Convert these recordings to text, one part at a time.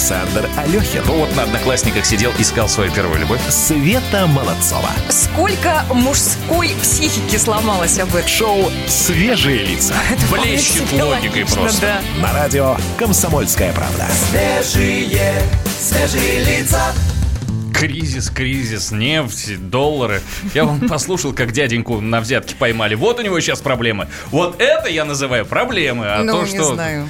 Александр Алехин. Ну вот на одноклассниках сидел, искал свою первую любовь. Света Молодцова. Сколько мужской психики сломалось об этом? Шоу «Свежие лица». Это Блещет логикой логично, просто. Да. На радио «Комсомольская правда». Свежие, свежие лица. Кризис, кризис, нефть, доллары. Я вам послушал, как дяденьку на взятки поймали. Вот у него сейчас проблемы. Вот это я называю проблемы. А Ну, то, не что... знаю.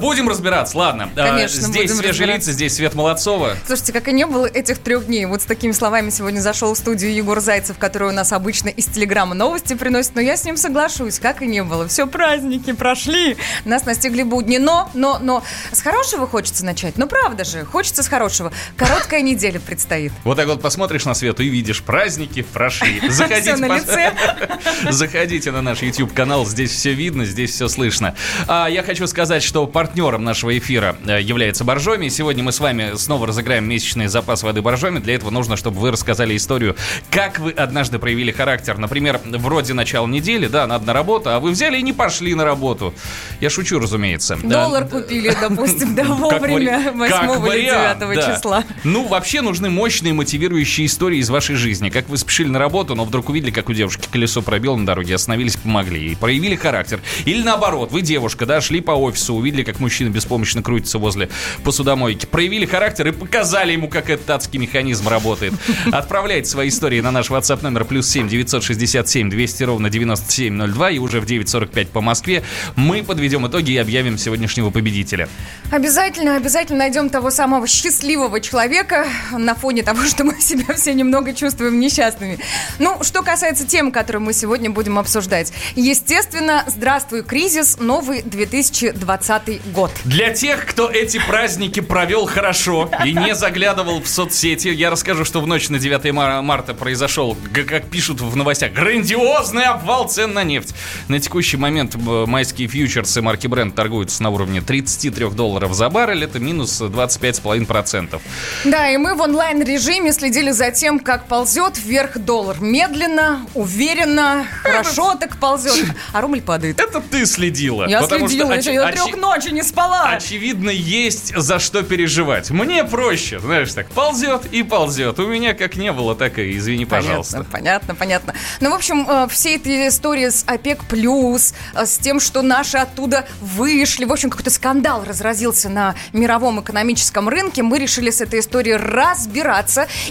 Будем разбираться, ладно. А, Конечно, Здесь будем свежие лица, здесь Свет Молодцова. Слушайте, как и не было этих трех дней. Вот с такими словами сегодня зашел в студию Егор Зайцев, который у нас обычно из Телеграма новости приносит, но я с ним соглашусь, как и не было. Все, праздники прошли, нас настигли будни. Но, но, но, с хорошего хочется начать. Ну, правда же, хочется с хорошего. Короткая неделя предстоит. Вот так вот посмотришь на Свету и видишь, праздники прошли. Заходите, на. Заходите на наш YouTube-канал, здесь все видно, здесь все слышно. А я хочу сказать, что партнером нашего эфира э, является Боржоми. Сегодня мы с вами снова разыграем месячный запас воды Боржоми. Для этого нужно, чтобы вы рассказали историю, как вы однажды проявили характер. Например, вроде начала недели, да, надо на работу, а вы взяли и не пошли на работу. Я шучу, разумеется. Да. Доллар купили, допустим, да, вовремя, вари- как 8 или вариант, 9 да. числа. Ну, вообще нужны мощные мотивирующие истории из вашей жизни. Как вы спешили на работу, но вдруг увидели, как у девушки колесо пробило на дороге, остановились, помогли и проявили характер. Или наоборот, вы девушка, да, шли по офису, увидели, как мужчина беспомощно крутится возле посудомойки, проявили характер и показали ему, как этот адский механизм работает. Отправляйте свои истории на наш WhatsApp номер плюс 7 967 200 ровно 9702 и уже в 9.45 по Москве мы подведем итоги и объявим сегодняшнего победителя. Обязательно, обязательно найдем того самого счастливого человека на фоне того, что мы себя все немного чувствуем несчастными. Ну, что касается тем, которые мы сегодня будем обсуждать. Естественно, здравствуй, кризис, новый 2020 год. Для тех, кто эти праздники провел хорошо и не заглядывал в соцсети, я расскажу, что в ночь на 9 мар- марта произошел, как пишут в новостях, грандиозный обвал цен на нефть. На текущий момент э, майские фьючерсы марки Brent торгуются на уровне 33 долларов за баррель, это минус 25,5%. Да, и мы в онлайн-режиме следили за тем, как ползет вверх доллар. Медленно, уверенно, хорошо так ползет. А рубль падает. Это ты следила. Я потому что следила, очи- я до очи- трех ночи не спала. Очевидно, есть за что переживать. Мне проще, знаешь, так, ползет и ползет. У меня как не было, так и извини, пожалуйста. Понятно, понятно, понятно. Ну, в общем, э, все эти истории с ОПЕК+, плюс, э, с тем, что наши оттуда вышли, в общем, какой-то скандал разразился на мировом экономическом рынке, мы решили с этой историей разбираться.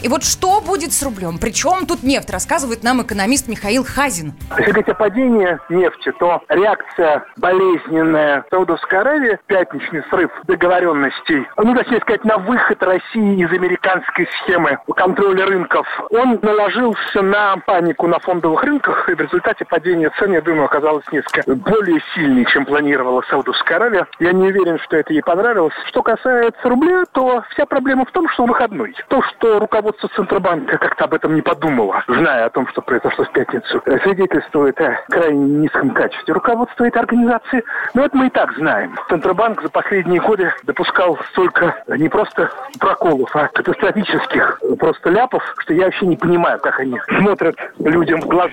И вот что будет с рублем? Причем тут нефть, рассказывает нам экономист Михаил Хазин. Если говорить о падении нефти, то реакция болезненная Саудовской Аравии, пятничный срыв договоренностей, ну, точнее сказать, на выход России из американской схемы контроля рынков, он наложился на панику на фондовых рынках, и в результате падение цен, я думаю, оказалось несколько более сильнее, чем планировала Саудовская Аравия. Я не уверен, что это ей понравилось. Что касается рубля, то вся проблема в том, что выходной. То, что руководство Центробанка как-то об этом не подумало, зная о том, что произошло в пятницу, свидетельствует о крайне низком качестве руководства этой организации. Но это мы и так знаем. Центробанк за последние годы допускал столько не просто проколов, а катастрофических просто ляпов, что я вообще не понимаю, как они смотрят людям в глаза.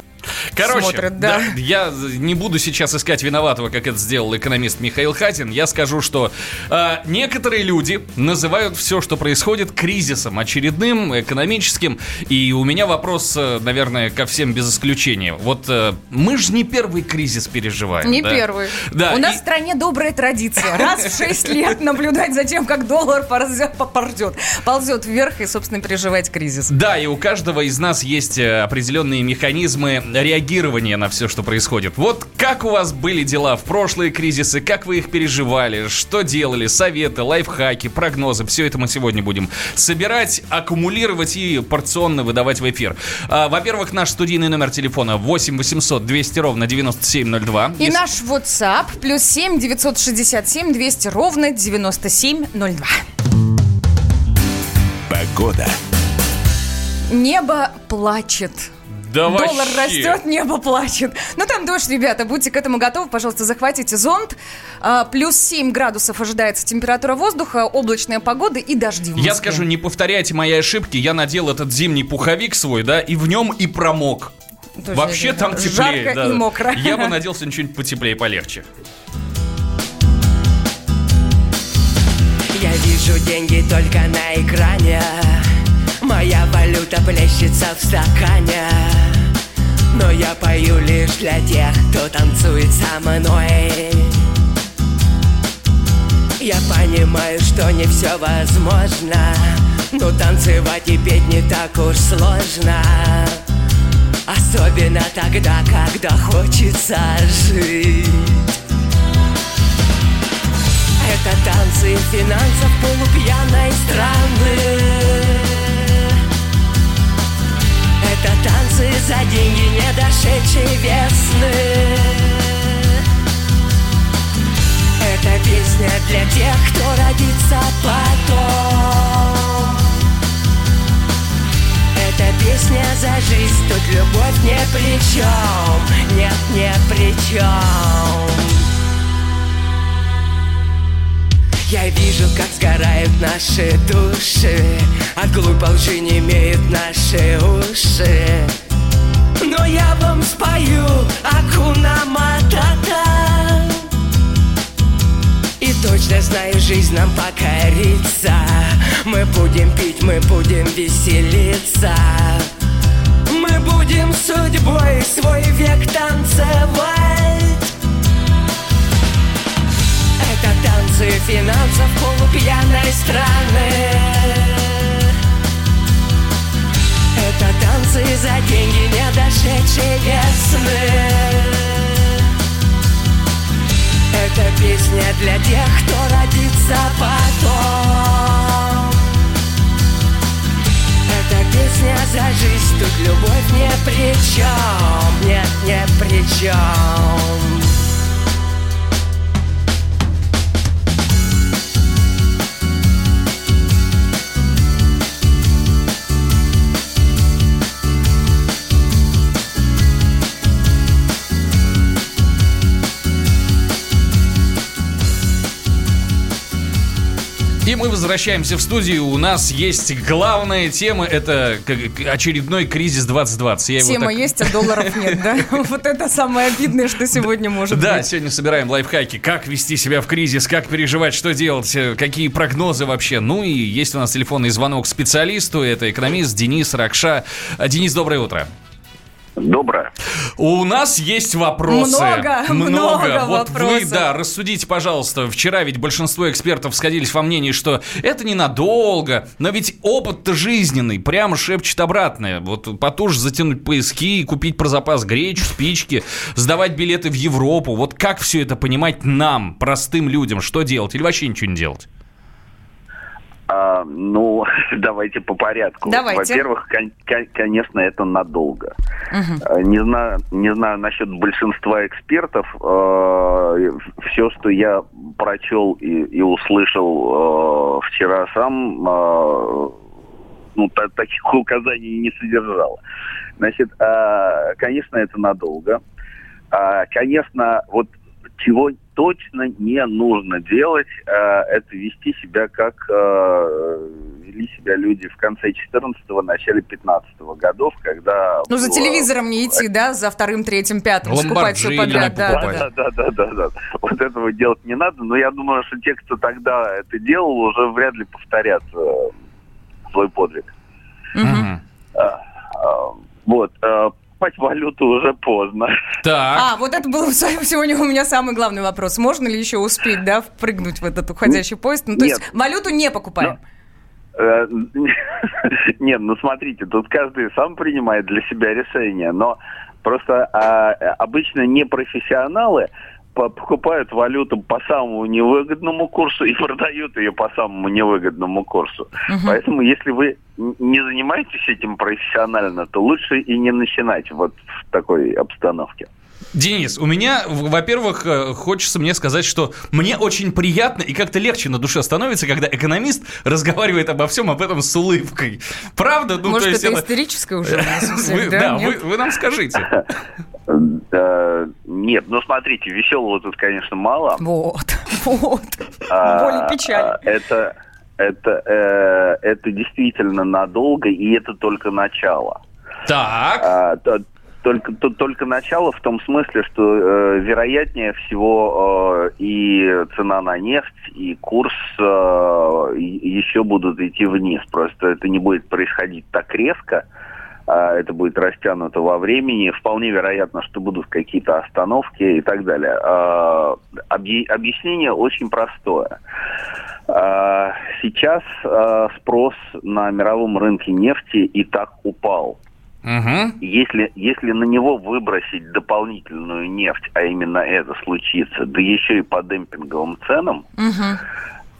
Короче, Смотрят, да. я не буду сейчас искать виноватого, как это сделал экономист Михаил Хатин. Я скажу, что э, некоторые люди называют все, что происходит, кризисом очередным, экономическим. И у меня вопрос, э, наверное, ко всем без исключения. Вот э, мы же не первый кризис переживаем. Не да? первый. Да. У нас и- в стране добрая традиция. Раз в 6 лет наблюдать за тем, как доллар ползет, ползет, ползет вверх и, собственно, переживать кризис. Да, и у каждого из нас есть э, определенные механизмы реагирования на все, что происходит. Вот как у вас были дела в прошлые кризисы, как вы их переживали, что делали, советы, лайфхаки, прогнозы, все это мы сегодня будем собирать, аккумулировать и порционно выдавать в эфир. А, Во-первых, наш студийный номер телефона 8 800 200 ровно 9702. И Если- наш WhatsApp плюс 7 967 200 ровно 9702. Погода. Небо плачет. Да Доллар вообще. растет, небо плачет. Ну там дождь, ребята, будьте к этому готовы. Пожалуйста, захватите зонт. А, плюс 7 градусов ожидается температура воздуха, облачная погода и дожди в Я скажу, не повторяйте мои ошибки. Я надел этот зимний пуховик свой, да, и в нем и промок. Тоже Вообще там теплее. жарко да. и мокро. Я бы наделся что-нибудь потеплее, полегче. вижу деньги только на экране Моя валюта плещется в стакане. Но я пою лишь для тех, кто танцует со мной. Я понимаю, что не все возможно Но танцевать и петь не так уж сложно. Особенно тогда, когда хочется жить. Это танцы финансов полупьяной страны Это танцы за деньги не дошедшей весны. Это песня для тех, кто родится потом. Это песня за жизнь, тут любовь не при чем Нет, не при чем Я вижу, как сгорают наши души. От глупой лжи не имеют наши уши. Но я вам спою Акуна Матата. И точно знаю, жизнь нам покорится. Мы будем пить, мы будем веселиться. Мы будем судьбой свой век танцевать. Это танцы финансов полупьяной страны. Это танцы за деньги не дошедшие весны Это песня для тех, кто родится потом. Это песня за жизнь, тут любовь не при чем Нет, не при чем И мы возвращаемся в студию. У нас есть главная тема. Это очередной кризис 2020. Я Тема так- есть, а долларов нет, да? Вот это самое обидное, что сегодня может Да, быть. сегодня собираем лайфхаки. Как вести себя в кризис, как переживать, что делать, э, какие прогнозы вообще. Ну и есть у нас телефонный звонок специалисту. Это экономист Денис Ракша. А, Денис, доброе утро. Доброе. У нас есть вопросы. Много, много Вот вы, вопросов. да, рассудите, пожалуйста. Вчера ведь большинство экспертов сходились во мнении, что это ненадолго. Но ведь опыт-то жизненный, прямо шепчет обратное. Вот потуже затянуть поиски, купить про запас гречу, спички, сдавать билеты в Европу. Вот как все это понимать нам, простым людям? Что делать? Или вообще ничего не делать? А, ну, давайте по порядку. Давайте. Во-первых, кон- кон- конечно, это надолго. А, Не знаю, не знаю насчет большинства экспертов. все, что я прочел и, и услышал э, вчера сам, э, ну, та- таких указаний не содержало. Значит, а, конечно, это надолго. А, конечно, вот чего точно не нужно делать, э, это вести себя как э, вели себя люди в конце 14-го, начале 15-го годов, когда... Ну, за было- телевизором не идти, да, за вторым, третьим, пятым, скупать все подряд. Да, да, да. Да, да, да. Вот этого делать не надо, но я думаю, что те, кто тогда это делал, уже вряд ли повторят э, свой подвиг. Мгм. А, а, Вот. Э, Покупать валюту уже поздно. Так. А, вот это был сегодня у меня самый главный вопрос. Можно ли еще успеть, да, впрыгнуть в этот уходящий поезд? Ну, то есть Нет. валюту не покупаем. Э, Нет, ну смотрите, тут каждый сам принимает для себя решение, но просто а, обычно непрофессионалы покупают валюту по самому невыгодному курсу и продают ее по самому невыгодному курсу. Поэтому, если вы не занимаетесь этим профессионально, то лучше и не начинать вот в такой обстановке. Денис, у меня, во-первых, э, хочется мне сказать, что мне очень приятно и как-то легче на душе становится, когда экономист разговаривает обо всем об этом с улыбкой. Правда? Ну, Может, то есть это это- истерическое уже Вы- да? вы, нам скажите. Нет, ну смотрите, веселого тут, конечно, мало. Вот, вот. А, Боль и печаль. а, Это, это, э, это действительно надолго, и это только начало. Так. А, то, только, тут только начало в том смысле, что э, вероятнее всего э, и цена на нефть, и курс э, еще будут идти вниз. Просто это не будет происходить так резко, э, это будет растянуто во времени. Вполне вероятно, что будут какие-то остановки и так далее. Э, объ, объяснение очень простое. Э, сейчас э, спрос на мировом рынке нефти и так упал. Угу. Если, если на него выбросить дополнительную нефть, а именно это случится, да еще и по демпинговым ценам, Мгм.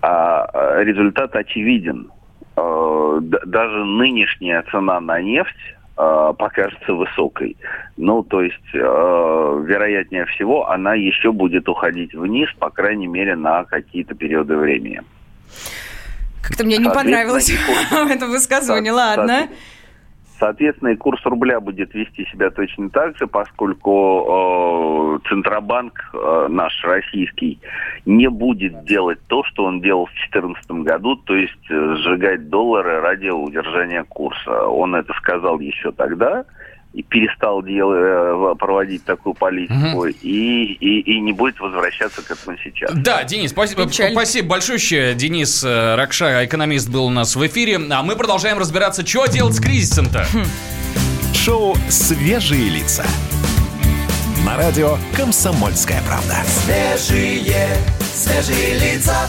а, результат очевиден. А, даже нынешняя цена на нефть а, покажется высокой. Ну, то есть, а, вероятнее всего, она еще будет уходить вниз, по крайней мере, на какие-то периоды времени. Как-то мне не понравилось это высказывание. Ладно. Соответ- Соответственно, и курс рубля будет вести себя точно так же, поскольку э, Центробанк э, наш российский не будет делать то, что он делал в 2014 году, то есть э, сжигать доллары ради удержания курса. Он это сказал еще тогда и перестал дел- э, проводить такую политику и, и, и не будет возвращаться к этому сейчас. Да, Денис, спасибо, Печаль. спасибо большое. Денис э, Ракша, экономист, был у нас в эфире. А мы продолжаем разбираться, что делать с кризисом-то. Шоу «Свежие лица». На радио «Комсомольская правда». Свежие, свежие лица.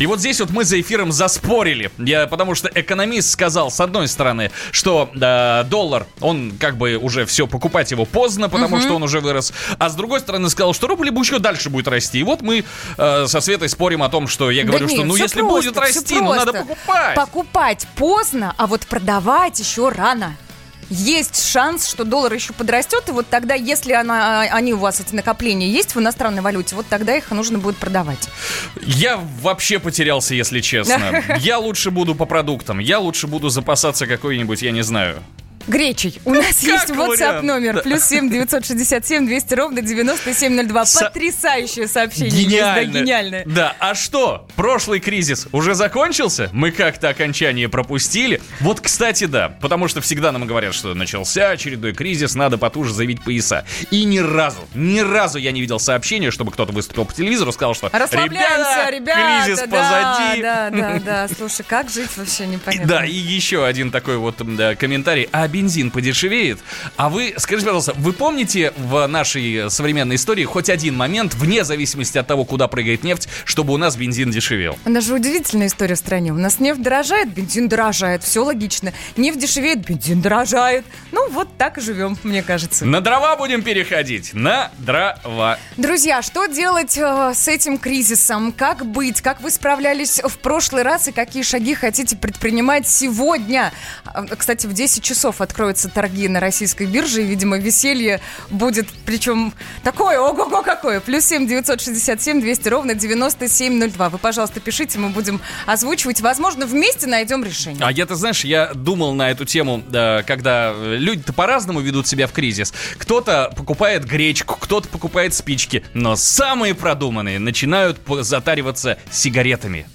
И вот здесь вот мы за эфиром заспорили. Я, потому что экономист сказал, с одной стороны, что э, доллар, он как бы уже все, покупать его поздно, потому что он уже вырос. А с другой стороны сказал, что рубль еще дальше будет расти. И вот мы э, со Светой спорим о том, что я Да говорю, нет, что ну если просто, будет расти, ну надо покупать. Покупать поздно, а вот продавать еще рано. Есть шанс, что доллар еще подрастет, и вот тогда, если она, они у вас, эти накопления есть в иностранной валюте, вот тогда их нужно будет продавать. Я вообще потерялся, если честно. Я лучше буду по продуктам. Я лучше буду запасаться какой-нибудь, я не знаю. Гречей. У нас есть WhatsApp номер. Плюс семь девятьсот шестьдесят семь двести ровно девяносто семь ноль два. Со- Потрясающее сообщение. есть, да, Гениально. гениальное. Да, а что? Прошлый кризис уже закончился? Мы как-то окончание пропустили? Вот, кстати, да. Потому что всегда нам говорят, что начался очередной кризис, надо потуже заявить пояса. И ни разу, ни разу я не видел сообщения, чтобы кто-то выступил по телевизору, сказал, что Расслабляемся, ребята. кризис да, позади. Да, да, да. Слушай, как жить вообще непонятно. Да, и еще один такой вот да, комментарий. А бензин подешевеет? А вы, скажите, пожалуйста, вы помните в нашей современной истории хоть один момент, вне зависимости от того, куда прыгает нефть, чтобы у нас бензин дешевел? У нас же удивительная история в стране. У нас нефть дорожает, бензин дорожает. Все логично. Нефть дешевеет, бензин дорожает. Ну, вот так и живем, мне кажется. На дрова будем переходить. На дрова. Друзья, что делать э, с этим кризисом? Как быть? Как вы справлялись в прошлый раз и какие шаги хотите предпринимать сегодня? А, Кстати, в 10 часов откроются торги на российской бирже, и, видимо, веселье будет, причем такое, ого-го какое. Плюс 7 967 200 ровно 9702. Вы, пожалуйста, пишите, мы будем озвучивать. Возможно, вместе найдем решение. А я-то, знаешь, я думал на эту тему, да, когда люди-то по-разному ведут себя в кризис. Кто-то покупает гречку, кто-то покупает спички, но самые продуманные начинают затариваться сигаретами.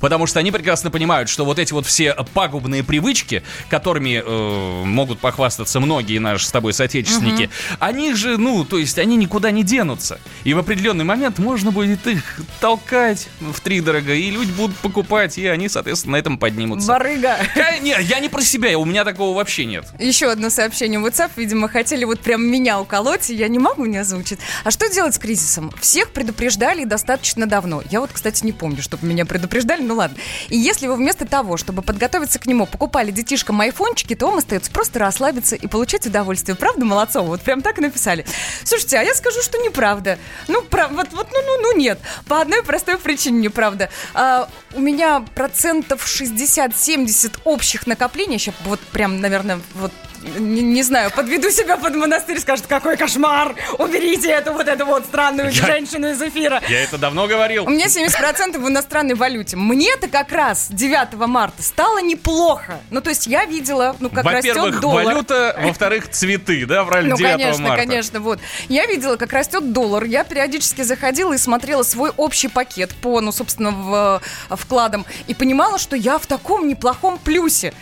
Потому что они прекрасно понимают, что вот эти вот все пагубные привычки, которыми э, могут похвастаться многие наши с тобой соотечественники, они же, ну, то есть они никуда не денутся. И в определенный момент можно будет их толкать в три дорого, и люди будут покупать, и они, соответственно, на этом поднимутся. Барыга. Нет, я не про себя, у меня такого вообще нет. Еще одно сообщение в WhatsApp. Видимо, хотели вот прям меня уколоть, и я не могу не озвучить. А что делать с кризисом? Всех предупреждали достаточно давно. Я вот, кстати, не помню, чтобы меня предупреждали, ну ладно. И если вы вместо того, чтобы подготовиться к нему, покупали детишкам айфончики, то вам остается просто расслабиться и получать удовольствие. Правда, Молодцова? Вот прям так и написали. Слушайте, а я скажу, что неправда. Ну, прав- вот, вот, ну, ну, ну, нет. По одной простой причине неправда. А, у меня процентов 60-70 общих накоплений, сейчас вот прям, наверное, вот не, не знаю, подведу себя под монастырь, скажут, какой кошмар, уберите эту вот эту вот странную Я- женщину из эфира. Я это давно говорил. У меня 70% в иностранной валюте. Мне-то как раз 9 марта стало неплохо. Ну, то есть я видела, ну, как растет Во-первых, доллар. валюта, во-вторых, цветы, да, брали Ну, 9 конечно, марта. конечно, вот. Я видела, как растет доллар. Я периодически заходила и смотрела свой общий пакет по, ну, собственно, в, э, вкладам. И понимала, что я в таком неплохом плюсе.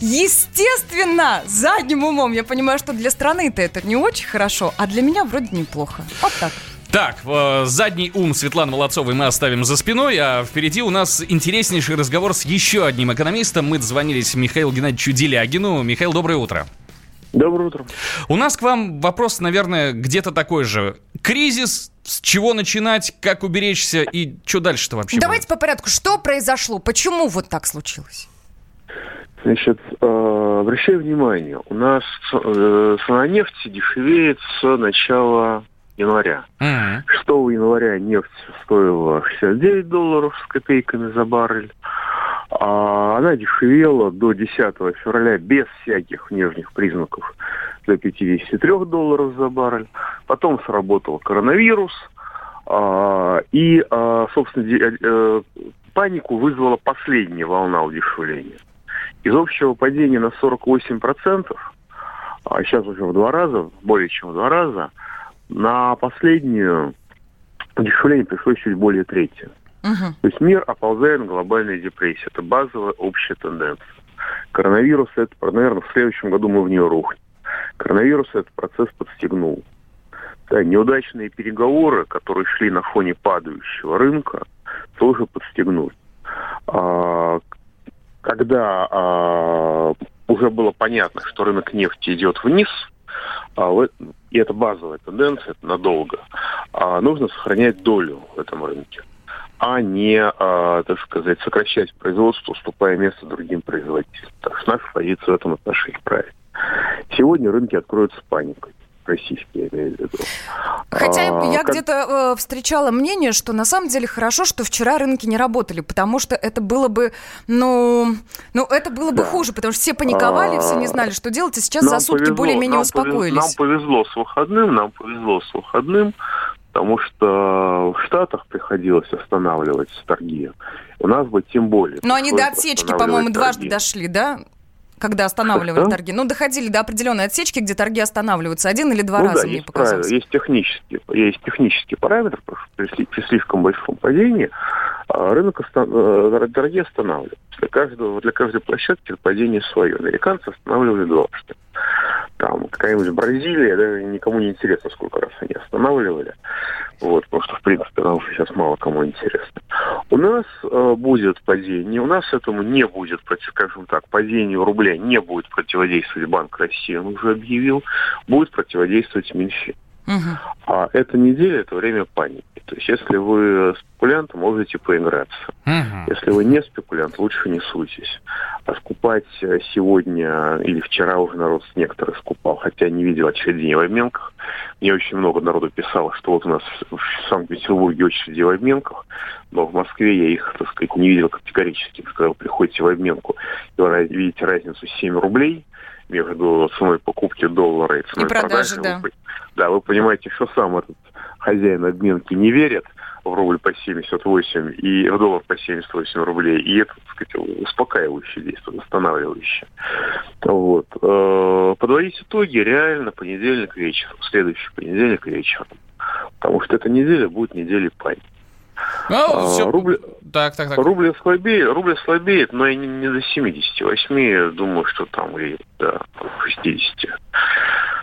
Естественно, задним умом я понимаю, что для страны-то это не очень хорошо, а для меня вроде неплохо. Вот так. Так, э, задний ум Светланы Молодцовой мы оставим за спиной, а впереди у нас интереснейший разговор с еще одним экономистом. Мы дозвонились Михаилу Геннадьевичу Делягину. Михаил, доброе утро. Доброе утро. У нас к вам вопрос, наверное, где-то такой же. Кризис, с чего начинать, как уберечься и что дальше-то вообще Давайте по порядку. Что произошло? Почему вот так случилось? Значит, э, обращаю внимание, у нас э, цена нефти дешевеет с начала января. будет? 6 января нефть стоила 69 долларов с копейками за баррель. А она дешевела до 10 февраля без всяких внешних признаков до 53 долларов за баррель. Потом сработал коронавирус. а, и, а, собственно, де- э, панику вызвала последняя волна удешевления. Из общего падения на 48%, а сейчас уже в два раза, более чем в два раза, на последнюю удешевление пришлось чуть более трети. Мгм. То есть мир оползает на глобальной депрессии. Это базовая общая тенденция. Коронавирус, это, наверное, в следующем году мы в нее рухнем. Коронавирус этот процесс подстегнул. Да, неудачные переговоры, которые шли на фоне падающего рынка, тоже подстегнули. А, когда а, уже было понятно, что рынок нефти идет вниз, а, и это базовая тенденция, это надолго, а, нужно сохранять долю в этом рынке, а не, а, так сказать, сокращать производство, уступая место другим производителям. Так что наша позиция в этом отношении правильная. Сегодня рынки откроются паникой. Российские, я имею в виду. Хотя А, я как- где-то э, встречала мнение, что на самом деле хорошо, что вчера рынки не работали, потому что это было бы, ну, ну это было бы Да. хуже, потому что все паниковали, все не знали, что делать, и сейчас за сутки повезло, более-менее нам успокоились. Нам повезло с выходным, нам повезло с выходным, потому что в Штатах приходилось останавливать торги. У нас бы тем более. Но они до отсечки, по-моему, дважды дошли, да? Когда останавливали Что? торги. Ну, доходили до определенной отсечки, где торги останавливаются. Один или два ну раза, да, мне показалось. правило, есть технический, есть технический параметр, потому что при, при слишком большом падении а, рынок оста- э, торги останавливаются. Для, каждого, для каждой площадки падение свое. Американцы останавливали дважды. Там какая-нибудь Бразилия, даже никому не интересно, сколько раз они останавливали. Вот, потому что, в принципе, нам сейчас мало кому интересно. У нас э, будет падение, у нас этому не будет, против- скажем так, падению рубля не будет противодействовать Банк России, он уже объявил, будет противодействовать Минфин. Мгм. А эта неделя – это время паники. То есть, если вы спекулянт, можете поиграться. Мгм. Если вы не спекулянт, лучше не суйтесь. А скупать э, сегодня или вчера уже народ некоторых скупал, хотя не видел очередей в обменках. Мне очень много народу писало, что вот у нас в Санкт-Петербурге очереди в обменках, но в Москве я их, так сказать, не видел категорически. Вы приходите в обменку, и вы видите разницу 7 рублей между ценой покупки доллара и ценой И продажи, да. вы, да, вы понимаете, что сам этот хозяин обменки не верит в рубль по 78 и в доллар по 78 рублей. И это, так сказать, успокаивающее действие, восстанавливающее. Вот. Э, Подводить итоги реально понедельник вечером, следующий понедельник вечером. Потому что эта неделя будет неделей паники. Ну, А, всё- рубль- Так, так, так. Рубль слабеет, рубль слабеет, но и не, не до 78. Я думаю, что там и до 60.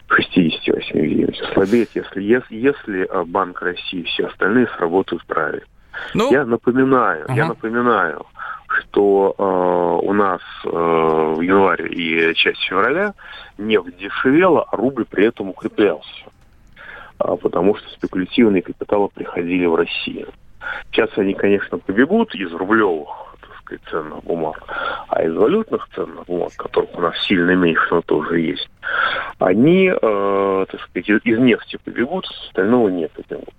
68 где-нибудь слабеет, если, если, если а, Банк России и все остальные сработают правильно. Ну, Я напоминаю, я Ага. напоминаю, что э, у нас э, в январе и часть февраля нефть дешевела, а рубль при этом укреплялся. А, потому что спекулятивные капиталы приходили в Россию. Сейчас они, конечно, побегут из рублевых сказать, ценных бумаг, а из валютных ценных бумаг, которых у нас сильно меньше, но тоже есть, они, э, так сказать, из- нефти побегут, остального не побегут.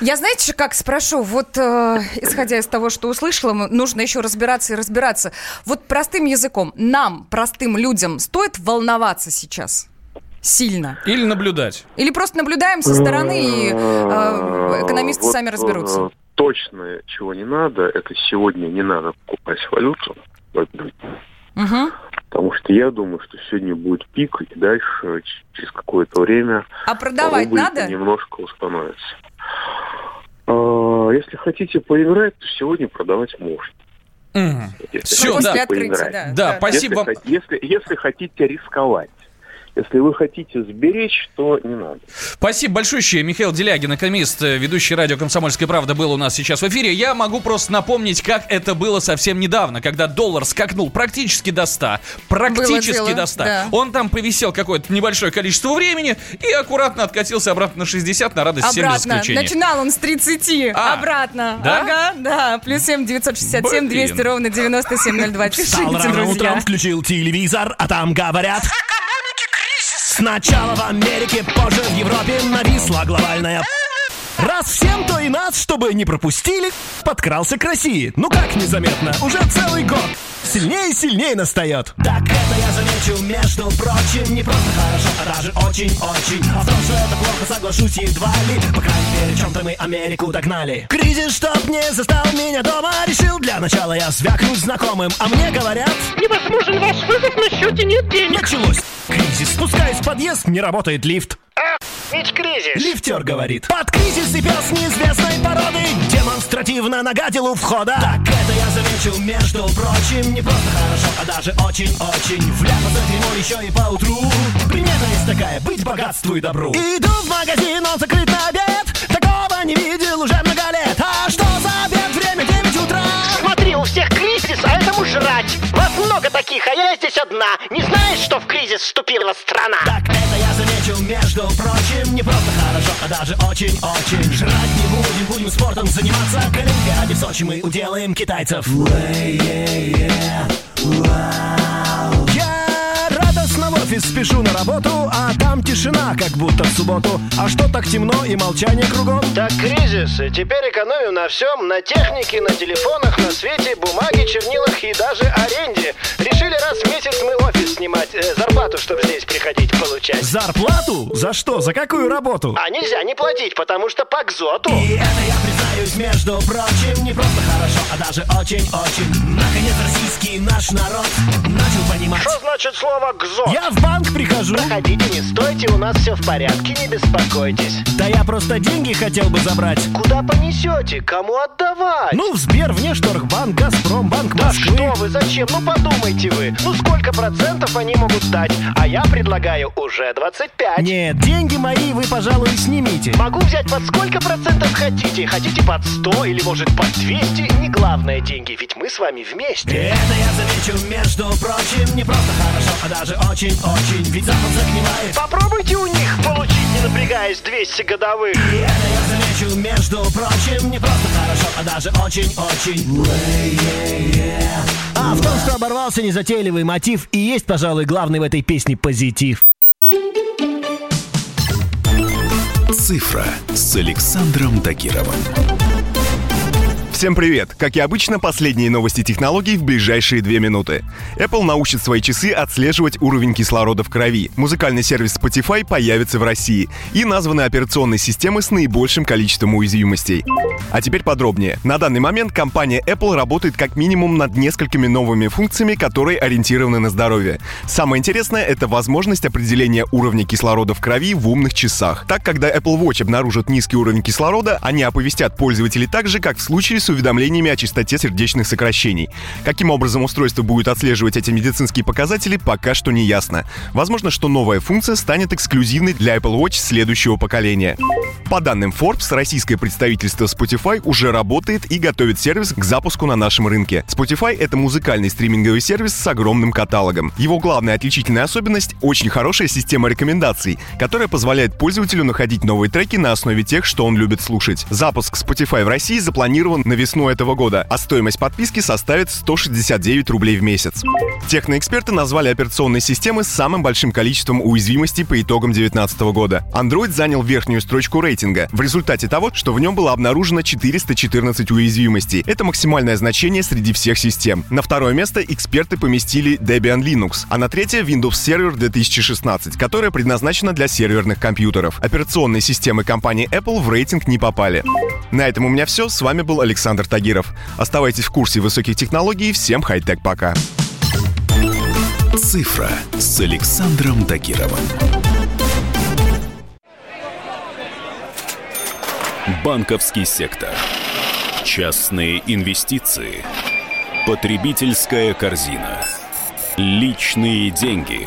Я знаете, как спрошу, вот э, исходя из того, что услышала, нужно еще разбираться и разбираться. Вот простым языком, нам, простым людям, стоит волноваться сейчас? Сильно. Или наблюдать. Или просто наблюдаем со стороны, и э, экономисты Вот, сами разберутся? э, Точно чего не надо, это сегодня не надо покупать валюту. Мгм. Потому что я думаю, что сегодня будет пик, и дальше через какое-то время А продавать надо? немножко установится. А, Если хотите поиграть, то сегодня продавать можно. Если Все, хотите да. поиграть. да. Да, спасибо вам. Если, если, если хотите рисковать. Если вы хотите сберечь, то не надо. Спасибо большое. Михаил Делягин, экономист, э, ведущий радио «Комсомольская правда» был у нас сейчас в эфире. Я могу просто напомнить, как это было совсем недавно, когда доллар скакнул практически до 100. Практически Было до 100. да. Он там повисел какое-то небольшое количество времени и аккуратно откатился обратно на 60 на радость всем без Обратно. Начинал он с 30. А, Обратно. да? Ага, да. Плюс 7 967 200 Блин. ровно 9702. Встал Пишите, рано утром, друзья. включил телевизор, а там говорят... Сначала в Америке, позже в Европе нависла глобальная... Раз всем, то и нас, чтобы не пропустили, подкрался к России. Ну как незаметно, уже целый год. Сильнее и сильнее настает. Так это я заметил, между прочим, не просто хорошо, а даже очень-очень. А в том, что это плохо, соглашусь едва ли. По крайней мере, чем-то мы Америку догнали. Кризис, чтоб не застал меня дома, решил для начала я звякнуть знакомым. А мне говорят... Невозможен ваш вызов, на счете нет денег. Началось. Кризис. Спускаюсь в подъезд, не работает лифт. Ведь кризис. Лифтер говорит. Под кризис и пес неизвестной породы Демонстративно нагадил у входа. Так это я заметил, между прочим Не просто хорошо, а даже очень-очень. Вляпаться дерьмо еще и поутру. Примета есть такая, быть богатству и добру. Иду в магазин, он закрыт на обед. Такого не видел уже много лет. А что за обед? Время 9 утра. Смотри, у всех кризис, а этому жрать. Вас много таких, а я здесь одна. Не знаешь, что в кризис вступила страна? Так это я заметил, между прочим Не просто хорошо, а даже очень-очень. Жрать не будем, будем спортом заниматься. К Олимпиаде в Сочи мы уделаем китайцев. Я радостно в офис спешу на работу А там тишина, как будто в субботу А что так темно и молчание кругом? Так кризис, и теперь экономим на всем, на технике, на телефонах, на свете, бумаге, чернилах и даже аренде. Решили раз в месяц мы офис снимать, э, зарплату, чтобы здесь приходить получать. Зарплату? За что? За какую работу? А нельзя не платить, потому что по кзоту. И это я признаюсь, между прочим, не просто хорошо, а даже очень-очень. Наконец российский наш народ начал понимать. Что значит слово «гзот»? Я в банк прихожу. Проходите, не стойте, у нас все в порядке, не беспокойтесь. Да я просто деньги хотел бы забрать. Куда понесете? Кому отдавать? Ну, в Сбер, Внешторгбанк, Газпром, Банк Да Москвы. что вы, зачем? Ну подумайте вы. Ну сколько процентов они могут дать? А я предлагаю уже 25. Нет, деньги мои вы, пожалуй, снимите. Могу взять под сколько процентов хотите? Хотите под 100 или может под 200? Не главное деньги, ведь мы с вами вместе. Это я замечу, между прочим, не просто хорошо, а даже очень-очень. Ведь Запад загнивает. Попробуйте у них получить, не напрягаясь, 200 годовых. И это я замечу, между прочим, не просто хорошо, а даже очень-очень. А в том, что оборвался незатейливый мотив, и есть, пожалуй, главный в этой песне позитив. Цифра с Александром Тагировым. Всем привет! Как и обычно, последние новости технологий в ближайшие две минуты. Apple научит свои часы отслеживать уровень кислорода в крови. Музыкальный сервис Spotify появится в России. И названы операционные системы с наибольшим количеством уязвимостей. А теперь подробнее. На данный момент компания Apple работает как минимум над несколькими новыми функциями, которые ориентированы на здоровье. Самое интересное — это возможность определения уровня кислорода в крови в умных часах. Так, когда Apple Watch обнаружит низкий уровень кислорода, они оповестят пользователей так же, как в случае с уведомлениями о частоте сердечных сокращений. Каким образом устройство будет отслеживать эти медицинские показатели, пока что не ясно. Возможно, что новая функция станет эксклюзивной для Apple Watch следующего поколения. По данным Forbes, российское представительство Spotify уже работает и готовит сервис к запуску на нашем рынке. Spotify — это музыкальный стриминговый сервис с огромным каталогом. Его главная отличительная особенность — очень хорошая система рекомендаций, которая позволяет пользователю находить новые треки на основе тех, что он любит слушать. Запуск Spotify в России запланирован на весной этого года, а стоимость подписки составит 169 рублей в месяц. Техноэксперты назвали операционные системы самым большим количеством уязвимостей по итогам 2019 года. Android занял верхнюю строчку рейтинга в результате того, что в нем было обнаружено 414 уязвимостей. Это максимальное значение среди всех систем. На второе место эксперты поместили Debian Linux, а на третье Windows Server 2016, которая предназначена для серверных компьютеров. Операционные системы компании Apple в рейтинг не попали. На этом у меня все. С вами был Александр Тагиров. Оставайтесь в курсе высоких технологий. Всем хай-тек пока. Цифра с Александром Тагировым. Банковский сектор. Частные инвестиции. Потребительская корзина. Личные деньги.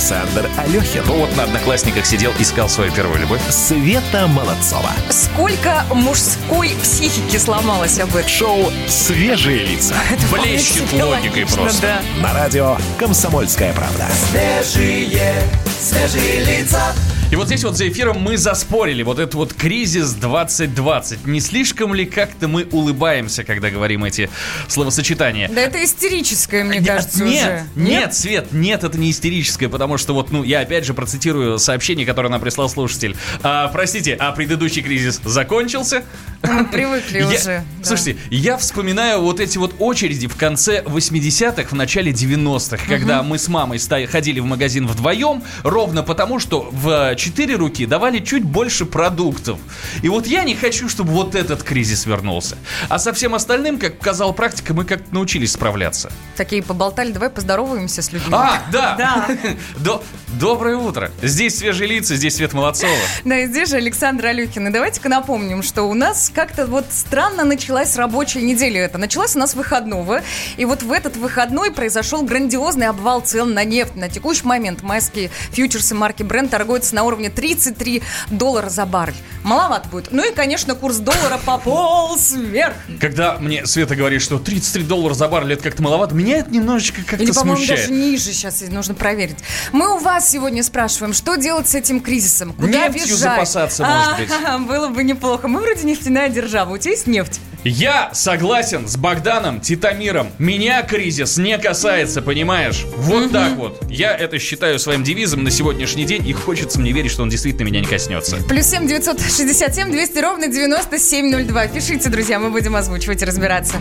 Александр Алехин. Ну вот на одноклассниках сидел, искал свою первую любовь. Света Молодцова. Сколько мужской психики сломалось об этом? Шоу «Свежие лица». Блещет логикой просто. Да. На радио «Комсомольская правда». Свежие, свежие лица. И вот здесь вот за эфиром мы заспорили вот этот вот кризис 2020. Не слишком ли как-то мы улыбаемся, когда говорим эти словосочетания? Да это истерическое, мне кажется, нет, уже. Нет, Свет, нет, это не истерическое, потому что вот, ну, я опять же процитирую сообщение, которое нам прислал слушатель. А, простите, а предыдущий кризис закончился? Мы привыкли Я- уже. Слушайте, я вспоминаю вот эти вот очереди в конце 80-х, в начале 90-х, когда мы с мамой ходили в магазин вдвоем, ровно потому, что в четыре руки давали чуть больше продуктов. И вот я не хочу, чтобы вот этот кризис вернулся. А со всем остальным, как показала практика, мы как-то научились справляться. Такие поболтали, давай поздороваемся с людьми. А, да! Да. До- Доброе утро. Здесь свежие лица, здесь Свет Молодцова. Да, и здесь же Александр Алюхин. И давайте-ка напомним, что у нас как-то вот странно началась рабочая неделя эта. Началась у нас выходного, и вот в этот выходной произошел грандиозный обвал цен на нефть. На текущий момент майские фьючерсы марки Brent торгуются на уровне 33 доллара за баррель. Маловато будет. Ну и, конечно, курс доллара пополз вверх. Когда мне Света говорит, что 33 доллара за баррель это как-то маловато, меня это немножечко как-то Или, по-моему, смущает. даже ниже сейчас нужно проверить. Мы у вас сегодня спрашиваем, что делать с этим кризисом? Куда Нефтью бежать? запасаться, может быть. А, было бы неплохо. Мы вроде нефтяная держава. У тебя есть нефть? Я согласен с Богданом Титамиром. Меня кризис не касается, понимаешь? Вот так вот. Я это считаю своим девизом на сегодняшний день, и хочется мне верить, что он действительно меня не коснется. Плюс семь девятьсот шестьдесят семь двести ровно девяносто семь ноль два. Пишите, друзья, мы будем озвучивать и разбираться.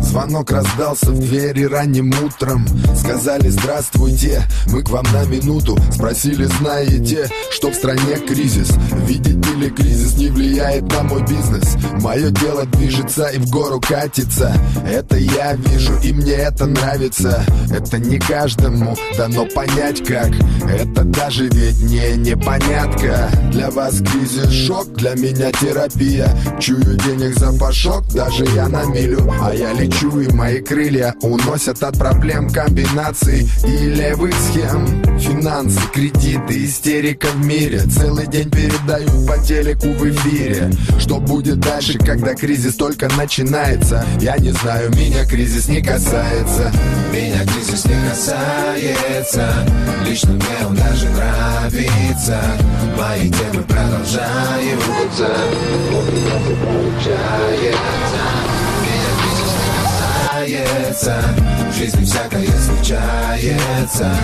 Звонок раздался в двери ранним утром. Сказали здравствуйте, мы к вам на минуту Спросили, знаете, что в стране кризис? Видите ли, кризис не влияет на мой бизнес? Мое дело движется и в гору катится. Это я вижу и мне это нравится. Это не каждому дано понять как. Это даже ведь не непонятка Для вас кризис шок, для меня терапия. Чую денег запашок, даже я на милю. А я лечу и мои крылья уносят от проблем комбинаций и левых схем. Финансы, кредиты, истерика в мире. Целый день передают по телеку в эфире. Что будет дальше, когда кризис только начинается? Я не знаю, меня кризис не касается. Меня кризис не касается. Лично мне он даже нравится Мои темы продолжаются. У меня все касается. В жизни всякое случается.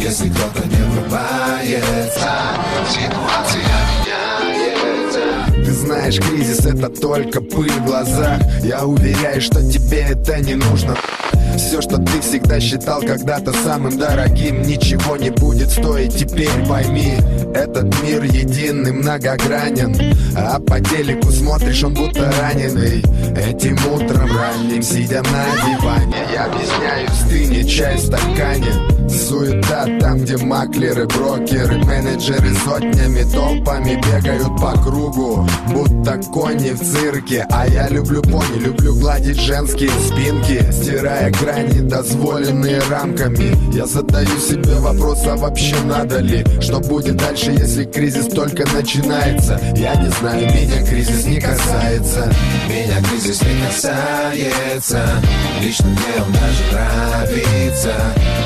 Если кто-то не врубается. Ситуация Ты знаешь, кризис это только пыль в глазах. Я уверяю, что тебе это не нужно все, что ты всегда считал когда-то самым дорогим Ничего не будет стоить, теперь пойми. Этот мир единый, многогранен А по телеку смотришь, он будто раненый. Этим утром ранним, сидя на диване Я объясняю, стынет чай в стакане. Суета там, где маклеры, брокеры, менеджеры Сотнями, толпами бегают по кругу Будто кони в цирке. А я люблю пони, люблю гладить женские спинки Стирая грани, дозволенные рамками. Я задаю себе вопрос, а вообще надо ли? Что будет дальше, если кризис только начинается? Я не знаю, меня кризис не касается. Меня кризис не касается. Лично мне он даже нравится.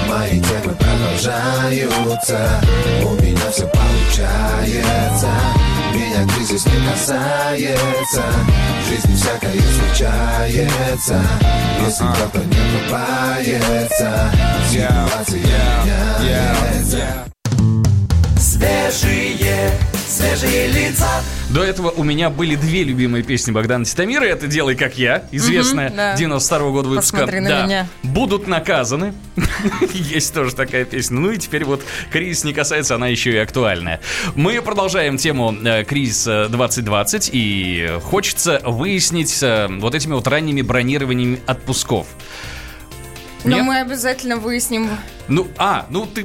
Мои темы продолжаются. У меня все получается Меня кризис не касается. В жизни всякое случается Если кто-то не купается. Ситуация меняется. Свежие, свежие лица До этого у меня были две любимые песни Богдана Титамира. Это «Делай как я», известная, Мгм, да. 92 года выпуска. Посмотри на Да. меня. «Будут наказаны». Есть тоже такая песня. Ну и теперь вот «Кризис не касается», она еще и актуальная. Мы продолжаем тему э, «Кризис э, 2020» и хочется выяснить э, вот этими вот ранними бронированиями отпусков. Но Нет? мы обязательно выясним. Ну, а, ну ты,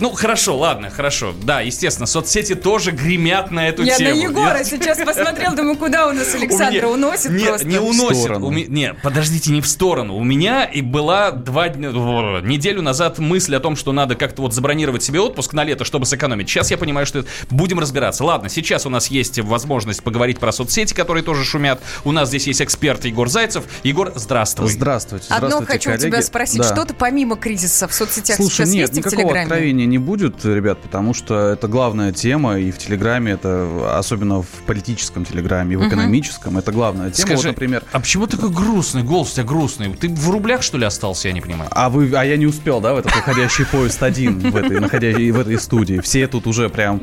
ну хорошо, ладно, хорошо. Да, естественно, соцсети тоже гремят на эту Я тему. на Егора Я- сейчас посмотрел, думаю, куда у нас Александра У меня- уносит не, просто. Не уносит. У ме- не, подождите, не в сторону. У меня и была два дня, неделю назад мысль о том, что надо как-то вот забронировать себе отпуск на лето, чтобы сэкономить. Сейчас я понимаю, что это- будем разбираться. Ладно, сейчас у нас есть возможность поговорить про соцсети, которые тоже шумят. У нас здесь есть эксперт Егор Зайцев. Егор, здравствуй. Здравствуйте, Одно здравствуйте, хочу у тебя коллеги. Да. Что-то помимо кризиса в соцсетях Слушай, сейчас нет, есть и в никакого Телеграме? откровения не будет, ребят, потому что это главная тема, и в Телеграме это, особенно в политическом Телеграме, и в экономическом, это главная тема. Скажи, Вот, например, а почему такой грустный голос у тебя грустный? Ты в рублях, что ли, остался, я не понимаю? А вы, а я не успел, да, в этот уходящий поезд один в этой, находящей в этой студии. Все тут уже прям,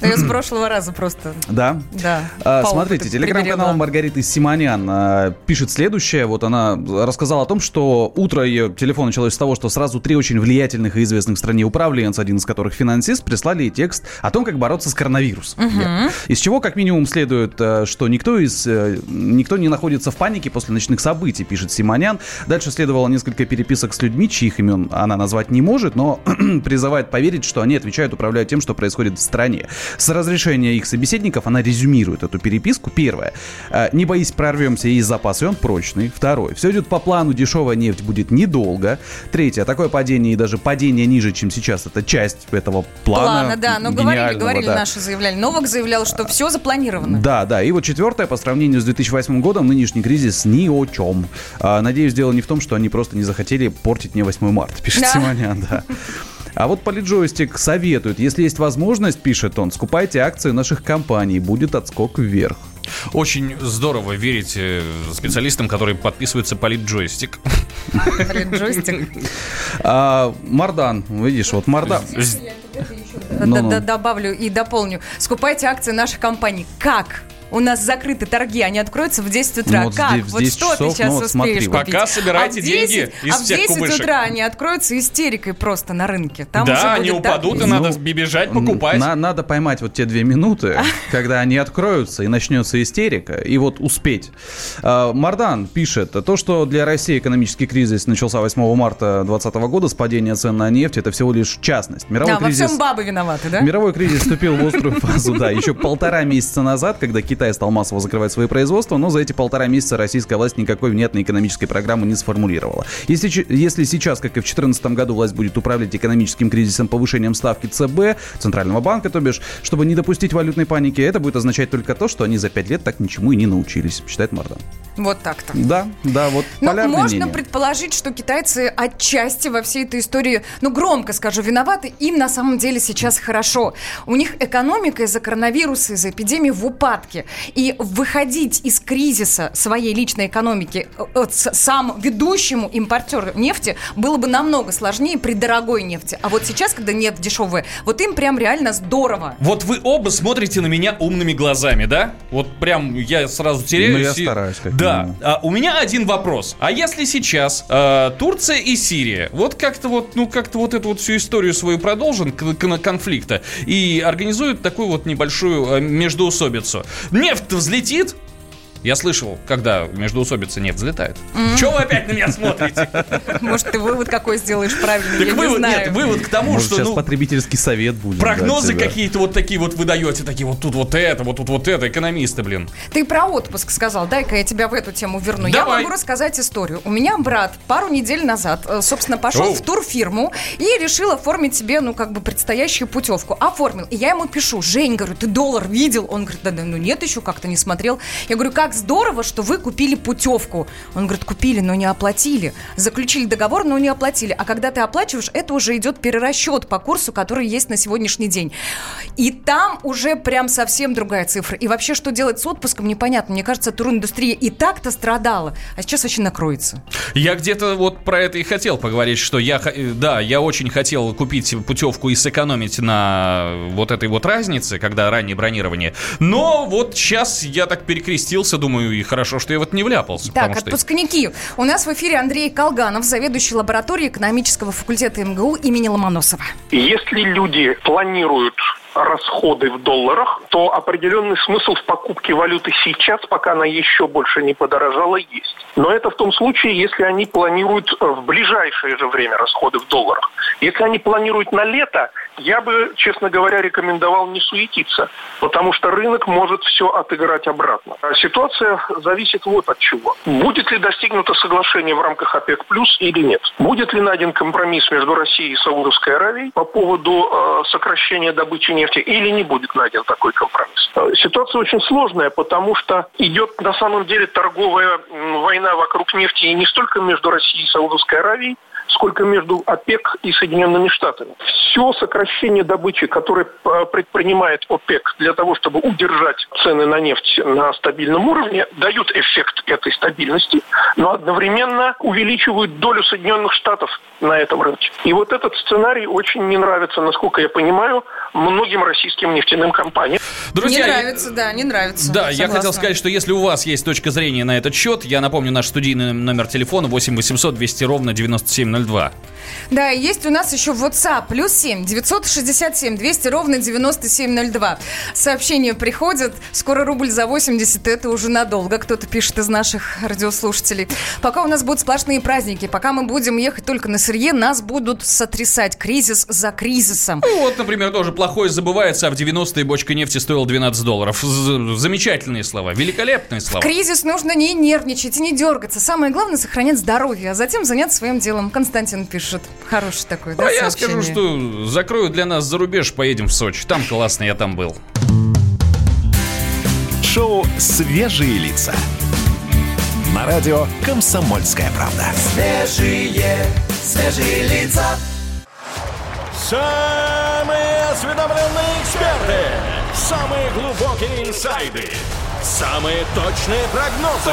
Да я с прошлого раза просто. да. Да. А, Смотрите, телеграм-канал. Маргариты Симонян а, пишет следующее. Вот она рассказала о том, что утро ее телефон началось с того, что сразу три очень влиятельных и известных в стране управленца, один из которых финансист, прислали текст о том, как бороться с коронавирусом. Мгм. Из чего, как минимум, следует, э, что никто из э, никто не находится в панике после ночных событий, пишет Симонян. Дальше следовало несколько переписок с людьми, чьих имен она назвать не может, но призывает поверить, что они отвечают, управляют тем, что происходит в стране. С разрешения их собеседников она резюмирует эту переписку. Первое. Э, Не боись, прорвемся, и он прочный. Второе. Все идет по плану, дешевая нефть будет недолго. Третье. Такое падение и даже падение ниже, чем сейчас, это часть этого плана. Плана, да. Но говорили, говорили да. наши заявляли. Новак заявлял, что все запланировано. Да, да. И вот четвертое, по сравнению с 2008 годом, нынешний кризис ни о чем. А, надеюсь, дело не в том, что они просто не захотели портить мне 8 марта, пишет Да. Симонян, да. А вот Политджойстик советует, если есть возможность, пишет он, скупайте акции наших компаний, будет отскок вверх. Очень здорово верить э, специалистам, которые подписываются политджойстик. Блин, джойстик. А, Мардан, видишь, вот Мардан. Да- Ну-ну. да- Добавлю и дополню. Скупайте акции наших компаний. Как? У нас закрыты торги, они откроются в 10 утра. Ну, вот как? здесь- вот 10 что часов, ты сейчас ну, вот смотри, успеешь вот. купить? Пока собирайте а в 10, деньги из а в всех 10 кубышек. утра они откроются истерикой просто на рынке. Там уже да, они будет так упадут, и надо бежать покупать. На- надо поймать вот те две минуты, когда они откроются и начнется истерика, и вот успеть. А, Мардан пишет, то, что для России экономический кризис начался 8 марта 2020 года с падения цен на нефть, это всего лишь частность. Мировой Да, во кризис... всем бабы виноваты, да? Мировой кризис вступил в острую фазу, да, еще полтора месяца назад, когда Китай стал массово закрывать свои производства, но за эти полтора месяца российская власть никакой внятной экономической программы не сформулировала. Если, если сейчас, как и в 2014 году, власть будет управлять экономическим кризисом повышением ставки ЦБ, Центрального банка, то бишь, чтобы не допустить валютной паники, это будет означать только то, что они за пять лет так ничему и не научились, считает Мардан. Вот так-то. Да, да, вот полярное можно мнение. предположить, что китайцы отчасти во всей этой истории, ну, громко скажу, виноваты. Им на самом деле сейчас хорошо. У них экономика из-за коронавируса, из-за эпидемии в упадке. И выходить из кризиса своей личной экономики э, сам ведущему импортеру нефти было бы намного сложнее при дорогой нефти. А вот сейчас, когда нефть дешевая, вот им прям реально здорово. Вот вы оба смотрите на меня умными глазами, да? Вот прям я сразу теряюсь. Ну, я и- стараюсь, как Да. А, у меня один вопрос. А если сейчас э, Турция и Сирия вот как-то вот, ну как-то вот эту вот всю историю свою продолжен конфликта и организуют такую вот небольшую э, междоусобицу, нефть взлетит? Я слышал, когда междуусобица нефть взлетает. Чего вы опять на меня смотрите? Может, ты вывод какой сделаешь правильный, Так я не вывод, знаю. нет, вывод к тому, Может, что сейчас ну, потребительский совет будет. прогнозы какие-то вот такие вот вы даете, такие вот тут вот это, вот тут вот это, экономисты, блин. Ты про отпуск сказал. Дай-ка я тебя в эту тему верну. Я могу рассказать историю. У меня брат пару недель назад, э, собственно, пошел в турфирму и решил оформить себе, ну, как бы, предстоящую путевку. Оформил. И я ему пишу, Жень, говорю, ты доллар видел? Он говорит, да, да, ну нет еще, как-то не смотрел. Я говорю, как здорово, что вы купили путевку. Он говорит, купили, но не оплатили. Заключили договор, но не оплатили. А когда ты оплачиваешь, это уже идет перерасчет по курсу, который есть на сегодняшний день. И там уже прям совсем другая цифра. И вообще, что делать с отпуском, непонятно. Мне кажется, туриндустрия и так-то страдала, а сейчас вообще накроется. Я где-то вот про это и хотел поговорить, что я, э, да, я очень хотел купить путевку и сэкономить на вот этой вот разнице, когда раннее бронирование. Но вот сейчас я так перекрестился, думаю, и хорошо, что я вот не вляпался. Так, потому что- отпускники. У нас в эфире Андрей Колганов, заведующий лабораторией экономического факультета МГУ имени Ломоносова. Если люди планируют расходы в долларах, то определенный смысл в покупке валюты сейчас, пока она еще больше не подорожала, есть. Но это в том случае, если они планируют э, в ближайшее же время расходы в долларах. Если они планируют на лето, я бы, честно говоря, рекомендовал не суетиться, потому что рынок может все отыграть обратно. А Ситуация зависит вот от чего. Будет ли достигнуто соглашение в рамках ОПЕК плюс или нет? Будет ли найден компромисс между Россией и Саудовской Аравией по поводу э, сокращения добычи нефти или не будет найден такой компромисс? Э, Ситуация очень сложная, потому что идет на самом деле торговая война вокруг нефти и не столько между Россией и Саудовской Аравией, сколько между ОПЕК и Соединенными Штатами. Все сокращение добычи, которое предпринимает ОПЕК для того, чтобы удержать цены на нефть на стабильном уровне, дают эффект этой стабильности, но одновременно увеличивают долю Соединенных Штатов на этом рынке. И вот этот сценарий очень не нравится, насколько я понимаю, многим российским нефтяным компаниям. Друзья, не я- нравится, да, не нравится. Да, я Согласна. хотел сказать, что если у вас есть точка зрения на этот счет, я напомню наш студийный номер телефона 8 800 200 ровно 9702. Да, и есть у нас еще WhatsApp, плюс 7, 967, 200 ровно 9702. Сообщения приходят, скоро рубль за 80, это уже надолго, кто-то пишет из наших радиослушателей. Пока у нас будут сплошные праздники, пока мы будем ехать только на сырье, нас будут сотрясать кризис за кризисом. Ну вот, например, тоже плохое забывается, а в 90-е бочка нефти стоила 12 долларов. З- Замечательные слова, великолепные слова. Кризис нужно не нервничать и не дергаться. Самое главное сохранять здоровье, а затем заняться своим делом. Константин пишет. Хороший такой, да, А я сообщение? скажу, что закрою для нас за рубеж, поедем в Сочи. Там классно, я там был. Шоу «Свежие лица». На радио «Комсомольская правда». Свежие, свежие лица. Самые осведомленные эксперты. Самые глубокие инсайды. Самые точные прогнозы.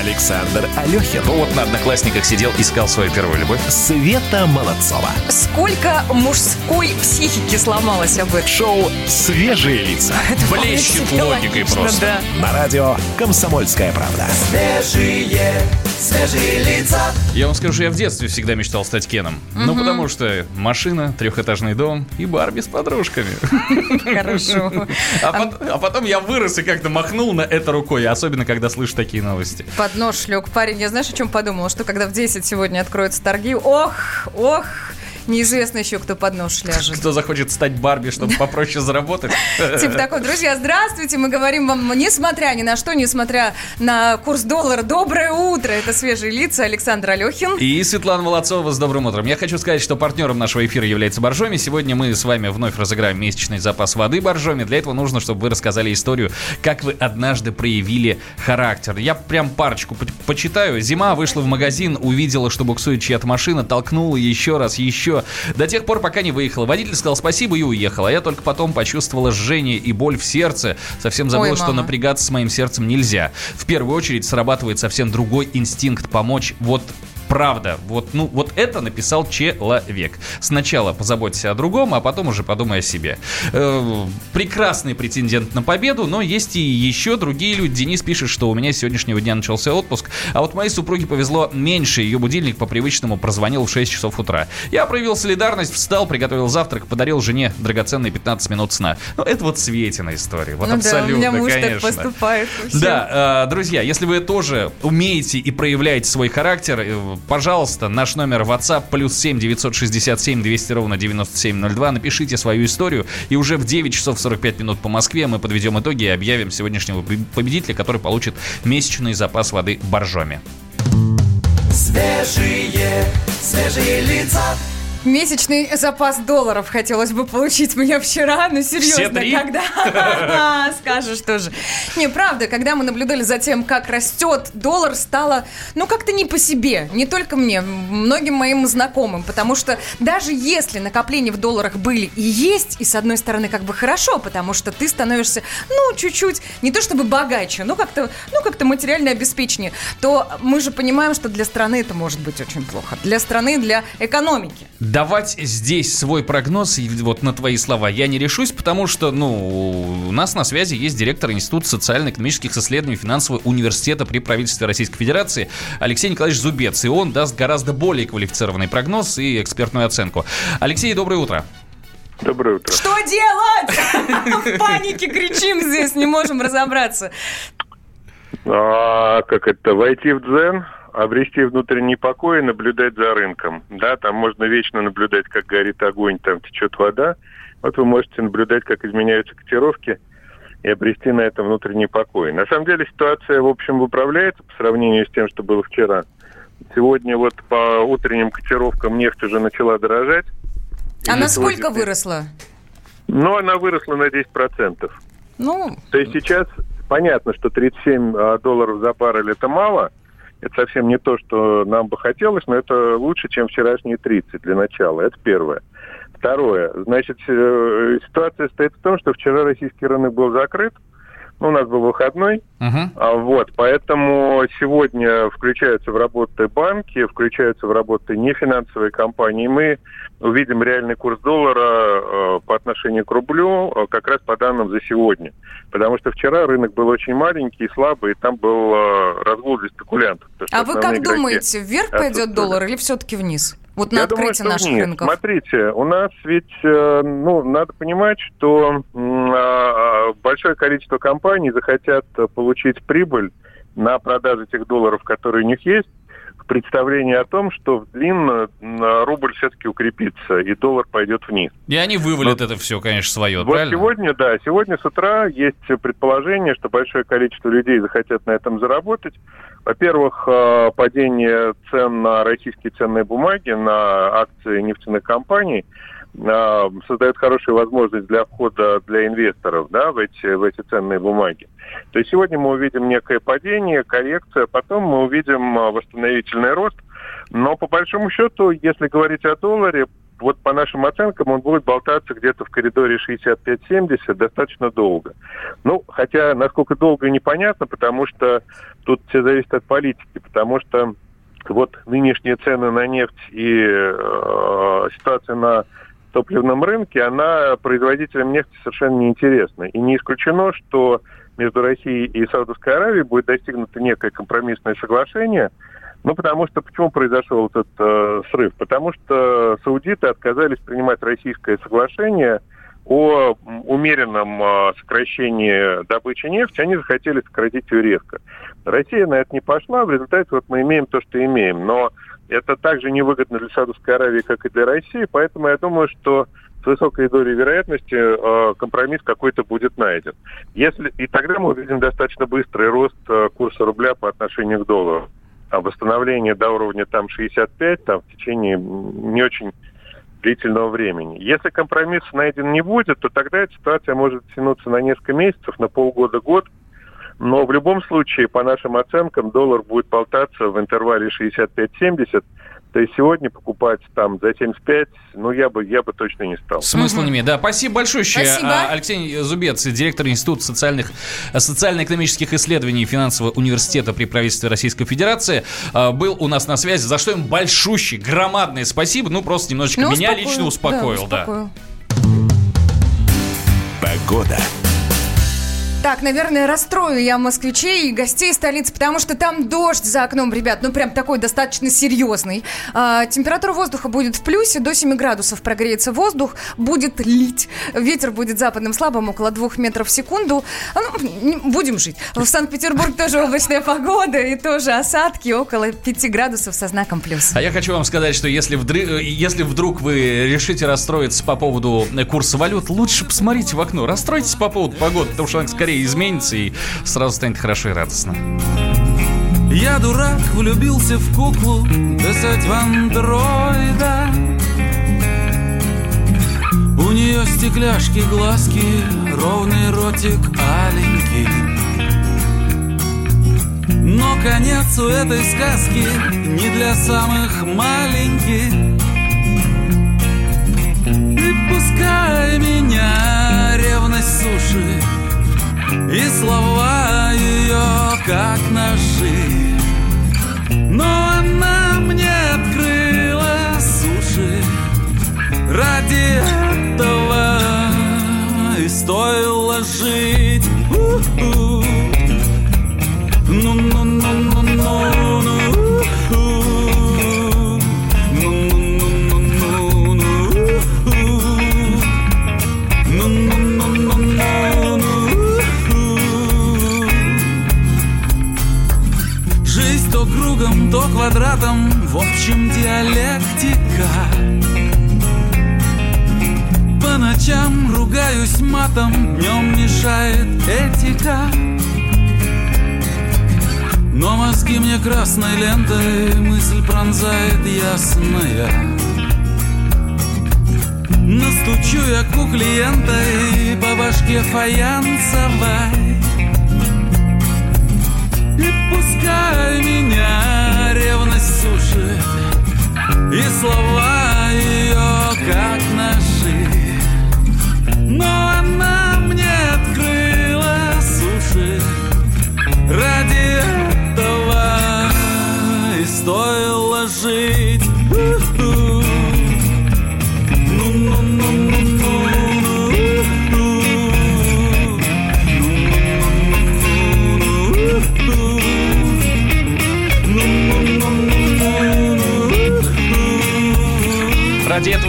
Александр Алехин. Ну вот на одноклассниках сидел, искал свою первую любовь. Света Молодцова. Сколько мужской психики сломалось об этом? Шоу «Свежие лица». Блещет себе логикой логично, просто. да. На радио «Комсомольская правда». Свежие, свежие лица. Я вам скажу, что я в детстве всегда мечтал стать Кеном. Ну, потому что машина, трехэтажный дом и Барби с подружками. Хорошо. А, пот- а потом я вырос и как-то махнул на это рукой, особенно когда слышу такие новости. Под нож лег парень. Я знаешь, о чем подумала? Что когда в 10 сегодня откроются торги, ох, ох, неизвестно еще, кто под нож ляжет. Кто захочет стать Барби, чтобы попроще заработать? Типа такой, друзья, здравствуйте, мы говорим вам, несмотря ни на что, несмотря на курс доллара, доброе утро. Это свежие лица, Александр Алехин. И Светлана Молодцова с добрым утром. Я хочу сказать, что партнером нашего эфира является Боржоми. Сегодня мы с вами вновь разыграем месячный запас воды Боржоми. Для этого нужно, чтобы вы рассказали историю, как вы однажды проявили характер. Я прям парочку по- почитаю. Зима вышла в магазин, увидела, что буксует чья-то машина, толкнула еще раз, еще еще. До тех пор, пока не выехала. Водитель сказал спасибо и уехал. А я только потом почувствовала жжение и боль в сердце. Совсем забыла, Ой, что мама. напрягаться с моим сердцем нельзя. В первую очередь срабатывает совсем другой инстинкт помочь. Вот правда. Вот, ну, вот это написал человек. Сначала позаботься о другом, а потом уже подумай о себе. Э, прекрасный претендент на победу, но есть и еще другие люди. Денис пишет, что у меня с сегодняшнего дня начался отпуск, а вот моей супруге повезло меньше. Ее будильник по привычному прозвонил в 6 часов утра. Я проявил солидарность, встал, приготовил завтрак, подарил жене драгоценные 15 минут сна. Ну, это вот Светина история. Вот ну да, абсолютно, у меня муж конечно. так поступает. Да, э, друзья, если вы тоже умеете и проявляете свой характер, э, пожалуйста, наш номер WhatsApp плюс 7 967 200 ровно 9702. Напишите свою историю, и уже в 9 часов 45 минут по Москве мы подведем итоги и объявим сегодняшнего победителя, который получит месячный запас воды Боржоми. Свежие, свежие лица. Месячный запас долларов хотелось бы получить мне вчера, ну серьезно, когда скажешь тоже. Не, правда, когда мы наблюдали за тем, как растет доллар, стало, ну как-то не по себе, не только мне, многим моим знакомым, потому что даже если накопления в долларах были и есть, и с одной стороны как бы хорошо, потому что ты становишься, ну чуть-чуть, не то чтобы богаче, но как-то, ну как-то материальное обеспечение, то мы же понимаем, что для страны это может быть очень плохо, для страны, для экономики. Давать здесь свой прогноз, вот на твои слова, я не решусь, потому что, ну, у нас на связи есть директор Института социально-экономических исследований финансового университета при правительстве Российской Федерации Алексей Николаевич Зубец, и он даст гораздо более квалифицированный прогноз и экспертную оценку. Алексей, доброе утро. Доброе утро. Что делать? В панике кричим здесь, не можем разобраться. А, как это, войти в дзен, обрести внутренний покой и наблюдать за рынком. Да, там можно вечно наблюдать, как горит огонь, там течет вода. Вот вы можете наблюдать, как изменяются котировки и обрести на этом внутренний покой. На самом деле ситуация, в общем, выправляется по сравнению с тем, что было вчера. Сегодня вот по утренним котировкам нефть уже начала дорожать. А И насколько сегодня- выросла? Ну, она выросла на 10%. Ну, То есть сейчас понятно, что 37 а, долларов за баррель это мало. Это совсем не то, что нам бы хотелось, но это лучше, чем вчерашние 30 для начала. Это первое. Второе. Значит, э, ситуация стоит в том, что вчера российский рынок был закрыт. Ну, у нас был выходной. А, Вот, поэтому сегодня включаются в работы банки, включаются в работы нефинансовые компании. Мы увидим реальный курс доллара э, по отношению к рублю э, как раз по данным за сегодня. Потому что вчера рынок был очень маленький и слабый, и там был э, разгул для спекулянтов. а вы как думаете, вверх пойдет доллар или все-таки вниз? Вот на Я думаю, что наших вниз. рынков. Смотрите, у нас ведь, э, ну, надо понимать, что м, а, большое количество компаний захотят получить прибыль на продаже тех долларов, которые у них есть, в представлении о том, что в длинно м, рубль все-таки укрепится, и доллар пойдет вниз. И они вывалят это все, конечно, свое, Вот правильно? сегодня, да, сегодня с утра есть предположение, что большое количество людей захотят на этом заработать. Во-первых, э, падение цен на российские ценные бумаги, на акции нефтяных компаний э, создает хорошую возможность для входа для инвесторов да, в, эти, в эти ценные бумаги. То есть сегодня мы увидим некое падение, коррекция, потом мы увидим э, восстановительный рост. Но по большому счету, если говорить о долларе, вот по нашим оценкам он будет болтаться где-то в коридоре 65-70 достаточно долго. Ну, хотя насколько долго непонятно, потому что тут все зависит от политики, потому что вот нынешние цены на нефть и э, ситуация на топливном рынке, она производителям нефти совершенно неинтересна. И не исключено, что между Россией и Саудовской Аравией будет достигнуто некое компромиссное соглашение. Ну, потому что почему произошел этот э, срыв? Потому что саудиты отказались принимать российское соглашение о умеренном э, сокращении добычи нефти, они захотели сократить ее резко. Россия на это не пошла, в результате вот мы имеем то, что имеем. Но это также невыгодно для Саудовской Аравии, как и для России, поэтому я думаю, что с высокой долей вероятности э, компромисс какой-то будет найден. Если, и тогда мы увидим достаточно быстрый рост э, курса рубля по отношению к доллару. А восстановление до уровня там 65 там, в течение не очень длительного времени. Если компромисс найден не будет, то тогда эта ситуация может тянуться на несколько месяцев, на полгода-год. Но в любом случае, по нашим оценкам, доллар будет болтаться в интервале 65-70 То есть сегодня покупать там за 75, ну, я бы, я бы точно не стал. Смысла не имеет. Да, спасибо большое. Спасибо. А, Алексей Зубец, директор Института социальных, социально-экономических исследований финансового университета при правительстве Российской Федерации, а, был у нас на связи, за что им большущий, громадное спасибо. Ну, просто немножечко Ну, меня успокоил. лично успокоил. Да, Да, успокоил. Погода. Так, наверное, расстрою я москвичей и гостей столицы, потому что там дождь за окном, ребят, ну прям такой достаточно серьезный. А, температура воздуха будет в плюсе, до 7 градусов прогреется воздух, будет лить. Ветер будет западным слабым, около 2 метров в секунду. Ну, будем жить. В Санкт-Петербург тоже облачная погода и тоже осадки около 5 градусов со знаком плюс. А я хочу вам сказать, что если, вдры- если вдруг вы решите расстроиться по поводу курса валют, лучше посмотрите в окно. Расстройтесь по поводу погоды, потому что она скорее изменится и сразу станет хорошо и радостно. Я дурак, влюбился в куклу, да суть в андроида. У нее стекляшки, глазки, ровный ротик аленький. Но конец у этой сказки не для самых маленьких. И пускай меня ревность сушит, и слова ее как ножи. Но она мне открыла суши. Ради этого и стоило жить. У-у. Квадратом, в общем диалектика. По ночам ругаюсь матом, днем мешает этика. Но мозги мне красной лентой мысль пронзает ясная. Настучу я к клиента и по башке фаянсовой. И пускай меня ревность сушит И слова ее как ножи. Но она мне открыла суши. Ради этого и стоило жить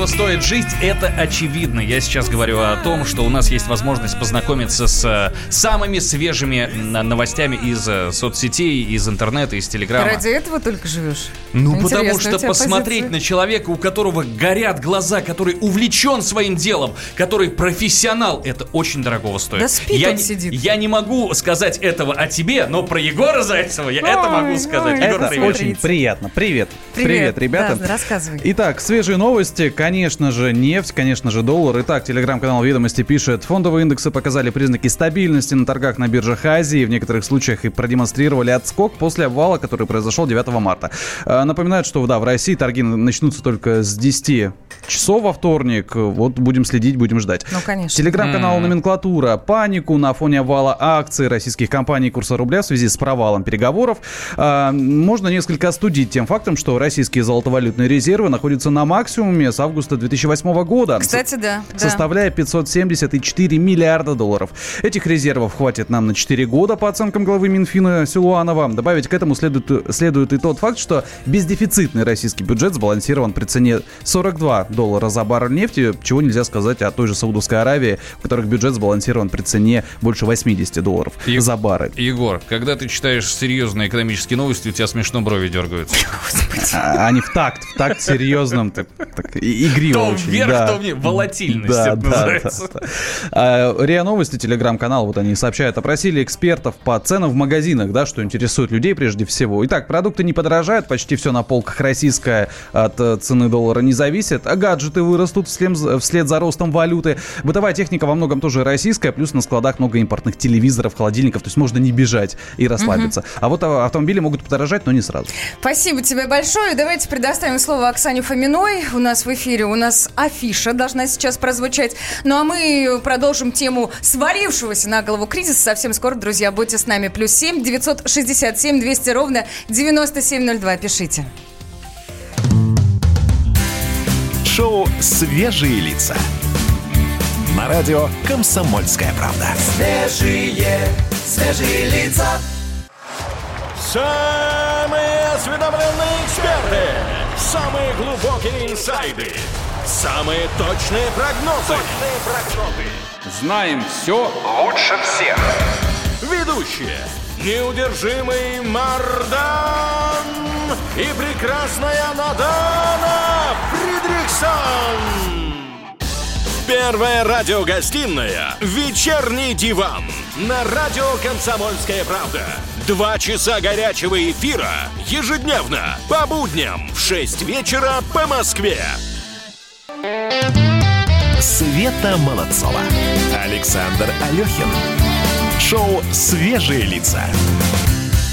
Этого стоит жить, это очевидно. Я сейчас говорю о том, что у нас есть возможность познакомиться с э, самыми свежими новостями из э, соцсетей, из интернета, из Ты телеграма. ради этого только живешь? Ну, потому что посмотреть позиция. на человека, у которого горят глаза, который увлечен своим делом, который профессионал, это очень дорогого стоит. Да спит я, он не- сидит. я не могу сказать этого о тебе, но про Егора Зайцева я это могу сказать. Егор, Это привет. очень приятно. Привет. Привет, ребята. да, рассказывай. Итак, свежие новости. Конечно же, нефть, конечно же, доллар. Итак, телеграм-канал «Ведомости» пишет, фондовые индексы показали признаки стабильности на торгах на биржах Азии. В некоторых случаях и продемонстрировали отскок после обвала, который произошел 9 марта. Напоминают, что да, в России торги начнутся только с 10 часов во вторник. Вот будем следить, будем ждать. Ну, конечно. Телеграм-канал М. «Номенклатура». Панику на фоне обвала акций российских компаний курса рубля в связи с провалом переговоров. А, Можно несколько остудить тем фактом, что российские золотовалютные резервы находятся на максимуме с августа 2008 года. Кстати, да. да. составляя 574 миллиарда долларов. Этих резервов хватит нам на 4 года, по оценкам главы Минфина Силуанова. Добавить к этому следует, следует и тот факт, что бездефицитный российский бюджет сбалансирован при цене 42 доллара за баррель нефти, чего нельзя сказать о той же Саудовской Аравии, в которых бюджет сбалансирован при цене больше 80 долларов за баррель. Егор, когда ты читаешь серьезные экономические новости, у тебя смешно брови дергаются. А, Они в такт, в такт серьезным. Так, так, Игриво То очень, вверх, да. то вниз. Волатильность Да, это да, называется. да, да. А, РИА Новости, телеграм-канал, вот они сообщают, опросили экспертов по ценам в магазинах, да, что интересует людей прежде всего. Итак, продукты не подорожают, почти все на полках российское от э, цены доллара не зависит, а гаджеты вырастут вслед, за ростом валюты. Бытовая техника во многом тоже российская, плюс на складах много импортных телевизоров, холодильников, то есть можно не бежать и расслабиться. А вот а, автомобили могут подорожать, но не сразу. Спасибо тебе большое. Давайте предоставим слово Оксане Фоминой. У нас в эфире у нас афиша должна сейчас прозвучать. Ну а мы продолжим тему свалившегося на голову кризиса. Совсем скоро, друзья, будьте с нами. Плюс семь девятьсот шестьдесят семь двести ровно девяносто семь Пишите. Шоу «Свежие лица». На радио «Комсомольская правда». Свежие, свежие лица. Самые осведомленные эксперты. Самые глубокие инсайды. Самые точные прогнозы. Точные прогнозы. Знаем все лучше всех. Ведущие. Неудержимый Мардан и прекрасная Надана Фридрихсон. Первая радиогостинная «Вечерний диван» на радио «Комсомольская правда». Два часа горячего эфира ежедневно по будням в 6 вечера по Москве. Света Молодцова. Александр Алехин. Шоу «Свежие лица».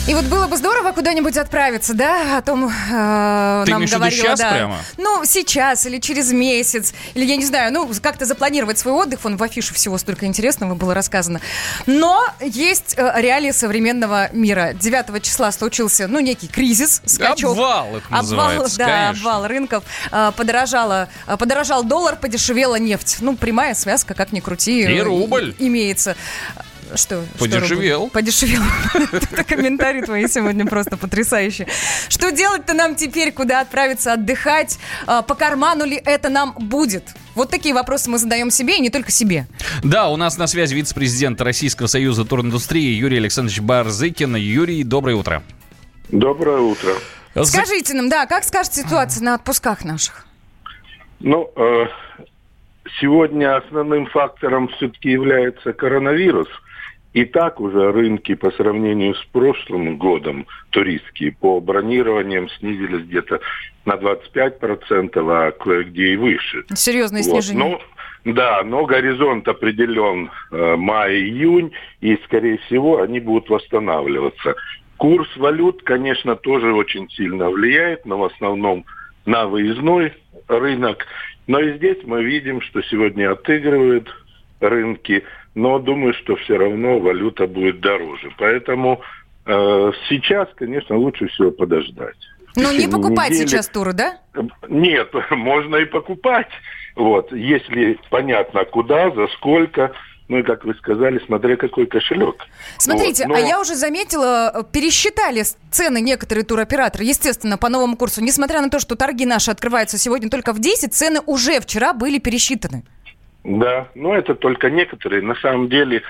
И вот было бы здорово куда-нибудь отправиться, да, о том э, Ты нам говорила, сейчас да. прямо? Ну, сейчас или через месяц, или я не знаю, ну, как-то запланировать свой отдых, вон в афише всего столько интересного было рассказано. Но есть э, реалии современного мира. 9 числа случился, ну, некий кризис, скачок. Обвал это Обвал, да, конечно. обвал рынков. Э, подорожала, э, подорожал доллар, подешевела нефть. Ну, прямая связка, как ни крути. И рубль. Имеется. Что? что Подешевел. рубль? Подешевел. Это комментарии твои сегодня просто потрясающие. Что делать-то нам теперь? Куда отправиться отдыхать? А, По карману ли это нам будет? Вот такие вопросы мы задаем себе и не только себе. Да, у нас на связи вице-президент Российского союза туриндустрии Юрий Александрович Барзыкин. Юрий, доброе утро. Доброе утро. Скажите нам, да, как скажет ситуация на отпусках наших? Ну, э, сегодня основным фактором все-таки является коронавирус. И так уже рынки по сравнению с прошлым годом туристские по бронированиям снизились где-то на 25%, а кое-где и выше. Серьезное Вот. снижение. Ну, да, но горизонт определен э, май-июнь, и, скорее всего, они будут восстанавливаться. Курс валют, конечно, тоже очень сильно влияет, но в основном на выездной рынок. Но и здесь мы видим, что сегодня отыгрывают рынки, но думаю, что все равно валюта будет дороже. Поэтому э, сейчас, конечно, лучше всего подождать. Ну, не покупать недели- сейчас туры, да? нет, можно и покупать. Вот, если понятно куда, за сколько, ну и как вы сказали, смотря какой кошелек. Смотрите, Вот, а но- я уже заметила, э, пересчитали цены некоторые туроператоры, естественно, по новому курсу. Несмотря на то, что торги наши открываются сегодня только в 10, цены уже вчера были пересчитаны. Да, но это только некоторые. На самом деле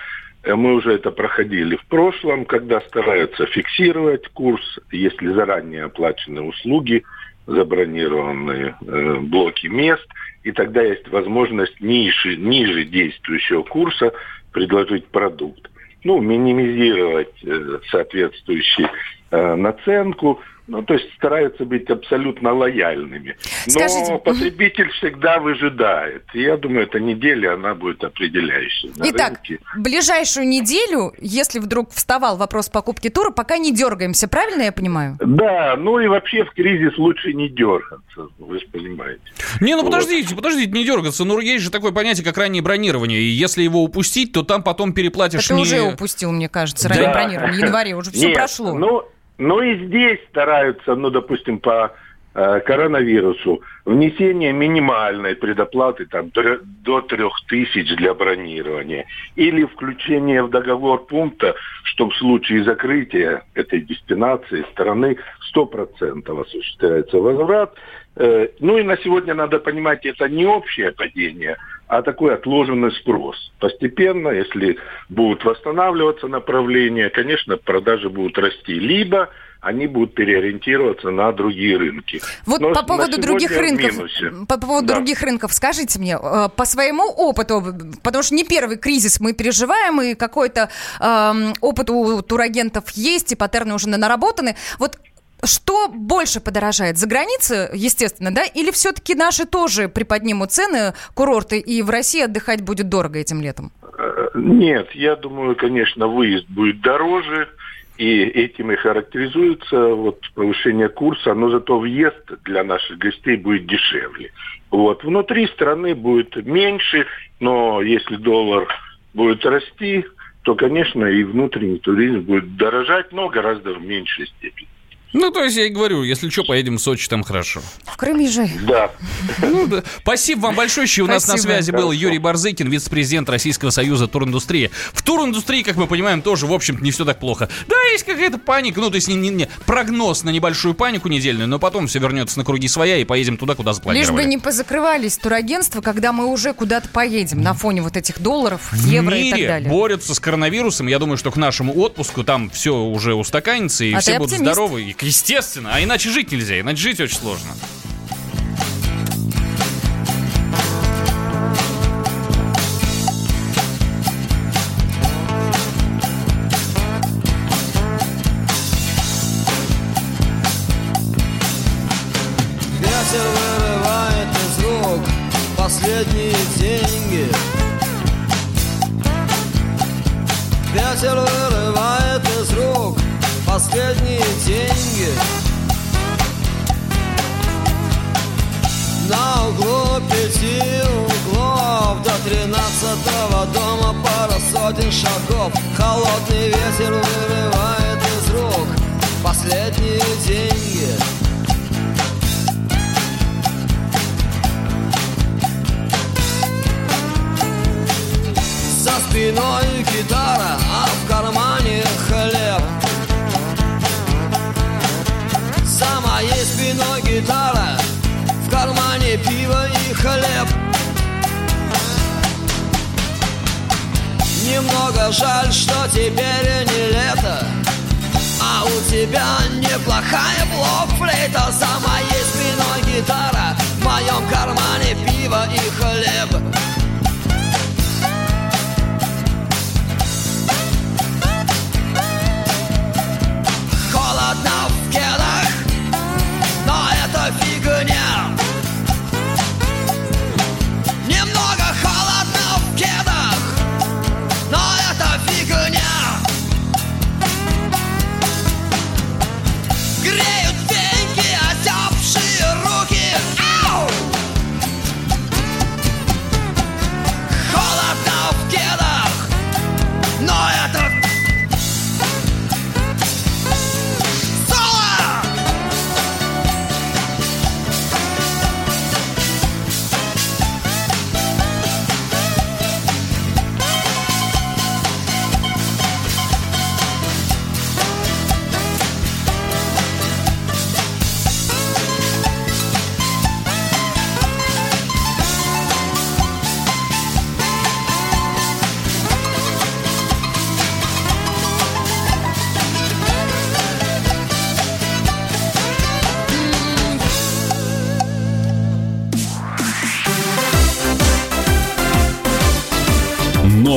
э, мы уже это проходили в прошлом, когда стараются фиксировать курс, если заранее оплачены услуги, забронированные э, блоки мест, и тогда есть возможность ниже, ниже действующего курса предложить продукт. Ну, минимизировать э, соответствующую э, наценку, ну, то есть стараются быть абсолютно лояльными. Но Скажите, потребитель всегда выжидает. И я думаю, эта неделя, она будет определяющей на Итак, рынке. ближайшую неделю, если вдруг вставал вопрос покупки тура, пока не дергаемся, правильно я понимаю? Да, ну и вообще в кризис лучше не дергаться, вы же понимаете. Не, ну Вот. подождите, подождите, не дергаться. Ну, есть же такое понятие, как раннее бронирование. И если его упустить, то там потом переплатишь Это не... уже упустил, мне кажется, Да. ранее бронирование. В январе уже все Нет, прошло. Ну, ну и здесь стараются, ну, допустим, по э, коронавирусу, внесение минимальной предоплаты там, до трех тысяч для бронирования. Или включение в договор пункта, что в случае закрытия этой дестинации страны 100% осуществляется возврат. Э, ну и на сегодня надо понимать, это не общее падение, а такой отложенный спрос. Постепенно, если будут восстанавливаться направления, конечно, продажи будут расти. Либо они будут переориентироваться на другие рынки. Вот Но по поводу других рынков, по поводу Да. других рынков, скажите мне, э, по своему опыту, потому что не первый кризис мы переживаем, и какой-то эм, опыт у турагентов есть, и паттерны уже наработаны. Вот что больше подорожает? За границей, естественно, да? Или все-таки наши тоже приподнимут цены, курорты, и в России отдыхать будет дорого этим летом? Э, Нет, я думаю, конечно, выезд будет дороже, и этим и характеризуется вот повышение курса, но зато въезд для наших гостей будет дешевле. Вот. Внутри страны будет меньше, но если доллар будет расти, то, конечно, и внутренний туризм будет дорожать, но гораздо в меньшей степени. Ну, то есть я и говорю, если что, поедем в Сочи, там хорошо. В Крым езжай. Да. Ну, да. Спасибо вам большое. У нас на связи был. Юрий Барзыкин, вице-президент Российского союза туриндустрии. В туриндустрии, как мы понимаем, тоже, в общем-то, не все так плохо. Да, есть какая-то паника, ну, то есть не, не- не- прогноз на небольшую панику недельную, но потом все вернется на круги своя и поедем туда, куда Лишь запланировали. бы не позакрывались турагентства, когда мы уже куда-то поедем на фоне вот этих долларов, в евро мире и так далее. борются с коронавирусом. Я думаю, что к нашему отпуску там все уже устаканится, и А все будут оптимист. здоровы. И, естественно, а иначе жить нельзя, иначе жить очень сложно.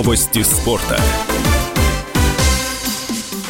Новости спорта.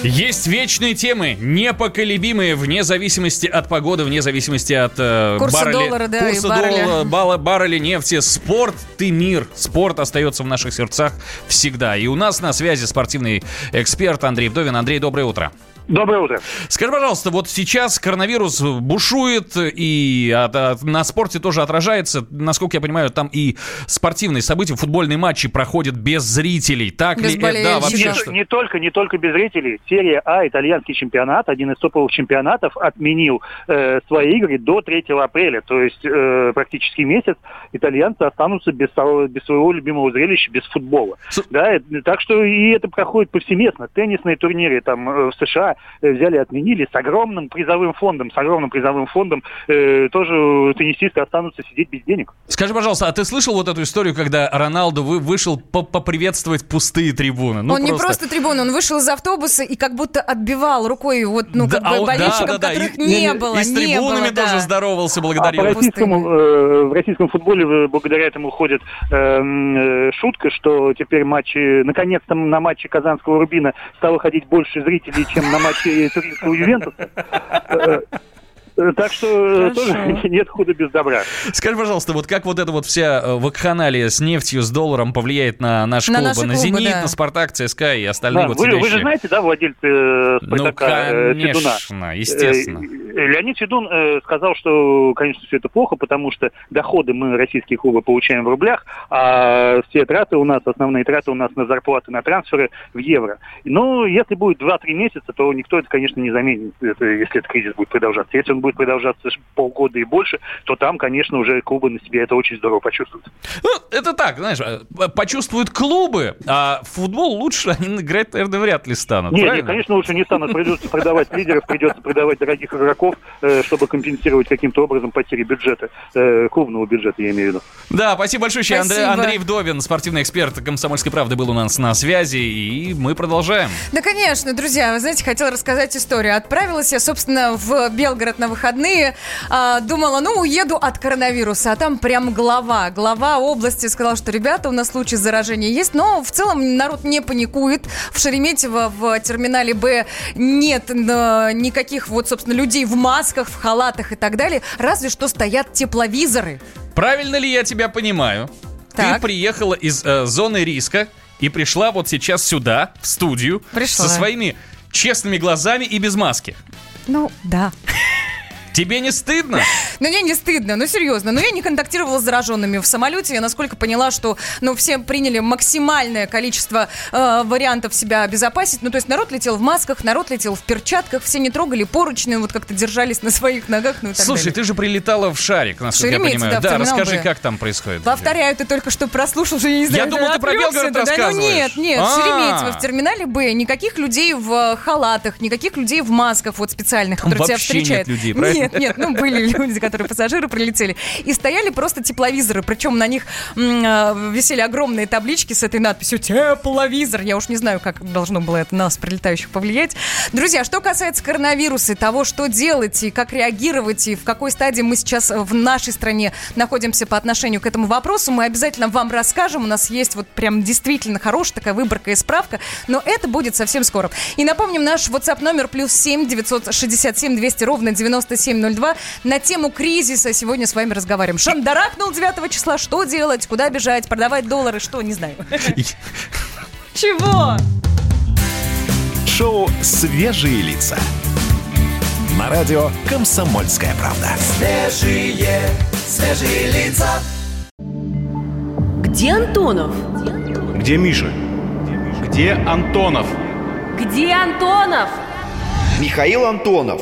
Есть вечные темы, непоколебимые, вне зависимости от погоды, вне зависимости от э, Курса барреля, доллара, да, и курса барреля. доллара, бала- барреля нефти. Спорт ты мир. Спорт остается в наших сердцах всегда. И у нас на связи спортивный эксперт Андрей Вдовин. Андрей, доброе утро. Доброе утро. Скажи, пожалуйста, вот сейчас коронавирус бушует и от- от- на спорте тоже отражается. Насколько я понимаю, там и спортивные события, футбольные матчи проходят без зрителей. Так Без ли это? Да, вообще, не, что- не только, не только без зрителей. Серия А, итальянский чемпионат, один из топовых чемпионатов, отменил э, свои игры до 3 апреля. То есть э, практически месяц итальянцы останутся без, своего- без своего любимого зрелища, без футбола. Да, э, так что и это проходит повсеместно. Теннисные турниры там э, в США, э, взяли и отменили с огромным призовым фондом, с огромным призовым фондом э, тоже теннисисты останутся сидеть без денег. Скажи, пожалуйста, а ты слышал вот эту историю, когда Роналду вы, вышел по поприветствовать пустые трибуны? Ну, он просто... не просто трибуны, он вышел из автобуса и как будто отбивал рукой вот, ну, да, как бы а, болельщиков, да, да, которых и, не, не было. И с трибунами было, тоже да. здоровался, благодарил. А по российскому, э, в российском футболе э, благодаря этому ходит э, э, шутка, что теперь матчи, наконец-то на матче Казанского Рубина стало ходить больше зрителей, чем на матче Ювентуса. Э, Так что Хорошо. тоже нет худа без добра. Скажи, пожалуйста, вот как вот эта вот вся э, вакханалия с нефтью, с долларом повлияет на наши на клубы? Наши на клубы, «Зенит», да. на «Спартак», «ЦСКА» и остальные Да, вот вы, вы же знаете, да, владельцы э, «Спартака» Ну, э, Федуна? конечно, естественно. Э, Леонид Федун э, сказал, что, конечно, все это плохо, потому что доходы мы, российские клубы, получаем в рублях, а все траты у нас, основные траты у нас на зарплаты, на трансферы в евро. Но если будет 2-3 месяца, то никто это, конечно, не заменит, это, если этот кризис будет продолжаться. Если он будет продолжаться полгода и больше, то там, конечно, уже клубы на себе это очень здорово почувствуют. Ну, это так, знаешь, э, почувствуют клубы, а футбол лучше они играть, наверное, вряд ли станут. Нет, нет, конечно, лучше не станут. Придется продавать лидеров, придется продавать дорогих игроков, э, чтобы компенсировать каким-то образом потери бюджета, э, клубного бюджета, я имею в виду. Да, спасибо большое. Андрей, Спасибо. Андрей Вдовин, спортивный эксперт «Комсомольской правды», был у нас на связи, и мы продолжаем. Да, конечно, друзья, вы знаете, хотела рассказать историю. Отправилась я, собственно, в Белгород на выходные. А, думала, ну, уеду от коронавируса. А там прям глава. Глава области сказал, что, ребята, у нас случай заражения есть. Но в целом народ не паникует. В Шереметьево в терминале Б нет никаких вот, собственно, людей в масках, в халатах и так далее. Разве что стоят тепловизоры. Правильно ли я тебя понимаю? Так. Ты приехала из э, зоны риска и пришла вот сейчас сюда, в студию, Пришла. со своими честными глазами и без маски. Ну, да. Тебе не стыдно? Ну, мне не стыдно, ну, серьезно. Но я не контактировала с зараженными в самолете. Я, насколько поняла, что, ну, все приняли максимальное количество э, вариантов себя обезопасить. Ну, то есть народ летел в масках, народ летел в перчатках, все не трогали поручни, вот как-то держались на своих ногах, ну, и так Слушай, далее. ты же прилетала в шарик, насколько я понимаю. да, в расскажи, как там происходит. Повторяю, ты только что прослушал, что я не знаю. Я думал, ты про Белгород да, Ну нет, нет, А. Шереметьево в терминале Б. Никаких людей в э, халатах, никаких людей в масках вот специальных, Там которые тебя нет встречают. людей, правильно? Нет, нет, ну были люди, которые пассажиры прилетели. И стояли просто тепловизоры, причем на них э, висели огромные таблички с этой надписью «Тепловизор». Я уж не знаю, как должно было это на нас, прилетающих, повлиять. Друзья, что касается коронавируса, того, что делать, и как реагировать, и в какой стадии мы сейчас в нашей стране находимся по отношению к этому вопросу, мы обязательно вам расскажем. У нас есть вот прям действительно хорошая такая выборка и справка, но это будет совсем скоро. И напомним, наш WhatsApp номер плюс 7 967 200 ровно 9702 на тему кризиса сегодня с вами разговариваем. Шандарахнул 9 числа, что делать, куда бежать, продавать доллары, что, не знаю. Чего? Шоу «Свежие лица». На радио «Комсомольская правда». Свежие, свежие лица. Где Антонов? Где Миша? Где Антонов? Где Антонов? Михаил Антонов.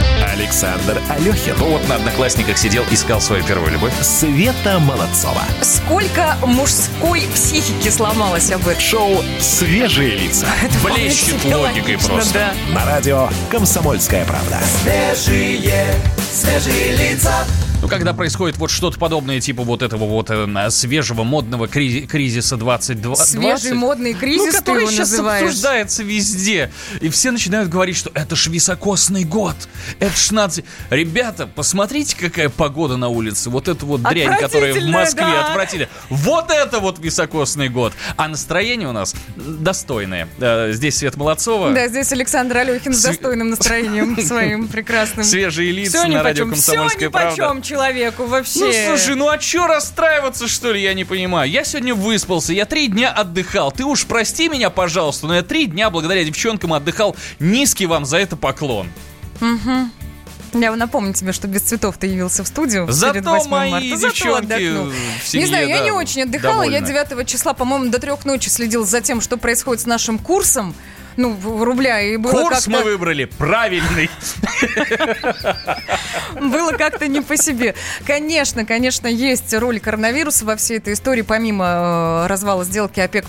Александр Алехин. Ну вот на одноклассниках сидел, искал свою первую любовь. Света Молодцова. Сколько мужской психики сломалось об этом? Шоу «Свежие лица». Блещет вполне себе логикой логично, просто. да. На радио «Комсомольская правда». Свежие, свежие лица. Ну, когда происходит вот что-то подобное, типа вот этого вот э, свежего модного кризи- кризиса 2020. Свежий модный кризис, ну, ты который его сейчас называешь. обсуждается везде. И все начинают говорить, что это ж високосный год. Это ж наци... Ребята, посмотрите, какая погода на улице. Вот эту вот дрянь, которая в Москве да. отвратили. Вот это вот високосный год. А настроение у нас достойное. Э, Здесь Свет Молодцова. Да, здесь Александр Алехин с достойным настроением своим прекрасным. Свежие лица на радио «Комсомольская правда». Человеку вообще. Ну, слушай, ну а чё расстраиваться, что ли, я не понимаю. Я сегодня выспался, я три дня отдыхал. Ты уж прости меня, пожалуйста, но я три дня благодаря девчонкам отдыхал. Низкий вам за это поклон. Мгм. Я напомню тебе, что без цветов ты явился в студию Зато перед 8 мои марта. Зато девчонки отдохнул. в семье, не знаю, я да, не очень отдыхала. Я довольны. 9 числа, по-моему, до трех ночи следил за тем, что происходит с нашим курсом. Ну, в рубля. И было Курс мы выбрали правильный. Было как-то не по себе. Конечно, конечно, есть роль коронавируса во всей этой истории, помимо э, развала сделки ОПЕК+.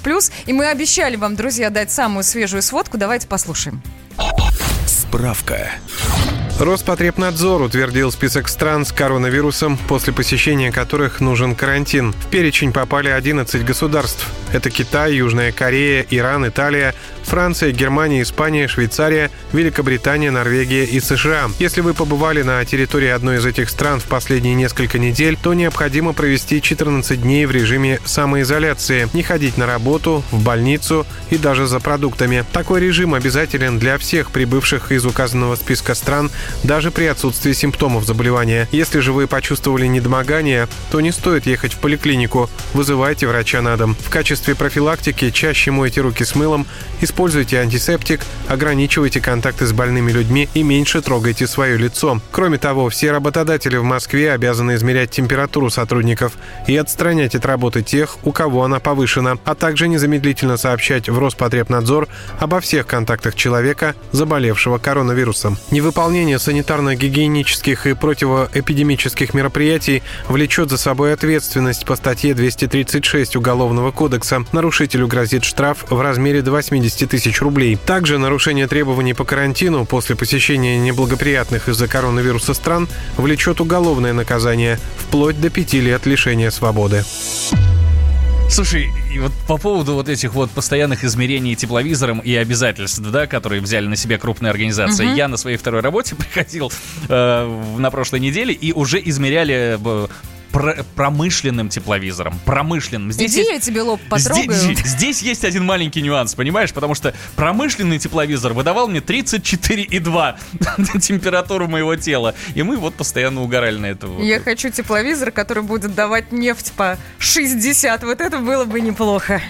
И мы обещали вам, друзья, дать самую свежую сводку. Давайте послушаем. Справка. Роспотребнадзор утвердил список стран с коронавирусом, после посещения которых нужен карантин. В перечень попали 11 государств. Это Китай, Южная Корея, Иран, Италия, Франция, Германия, Испания, Швейцария, Великобритания, Норвегия и США. Если вы побывали на территории одной из этих стран в последние несколько недель, то необходимо провести 14 дней в режиме самоизоляции, не ходить на работу, в больницу и даже за продуктами. Такой режим обязателен для всех прибывших из указанного списка стран, даже при отсутствии симптомов заболевания. Если же вы почувствовали недомогание, то не стоит ехать в поликлинику. Вызывайте врача на дом. В качестве профилактики чаще мойте руки с мылом, используйте антисептик, ограничивайте контакты с больными людьми и меньше трогайте свое лицо. Кроме того, все работодатели в Москве обязаны измерять температуру сотрудников и отстранять от работы тех, у кого она повышена, а также незамедлительно сообщать в Роспотребнадзор обо всех контактах человека, заболевшего коронавирусом. Невыполнение санитарно-гигиенических и противоэпидемических мероприятий влечет за собой ответственность по статье 236 Уголовного кодекса. Нарушителю грозит штраф в размере до 80 тысяч рублей. Также нарушение требований по карантину после посещения неблагоприятных из-за коронавируса стран влечет уголовное наказание вплоть до пяти лет лишения свободы. Слушай, и вот по поводу вот этих вот постоянных измерений тепловизором и обязательств, да, которые взяли на себя крупные организации, Мгм. я на своей второй работе приходил э, на прошлой неделе и уже измеряли э, пр- промышленным тепловизором. Промышленным. Здесь Иди, есть- я тебе лоб потрогаю. Здесь, здесь есть один маленький нюанс, понимаешь? Потому что промышленный тепловизор выдавал мне 34,2 температуру моего тела. И мы вот постоянно угорали на это. Я хочу тепловизор, который будет давать нефть по 60. Вот это было бы неплохо.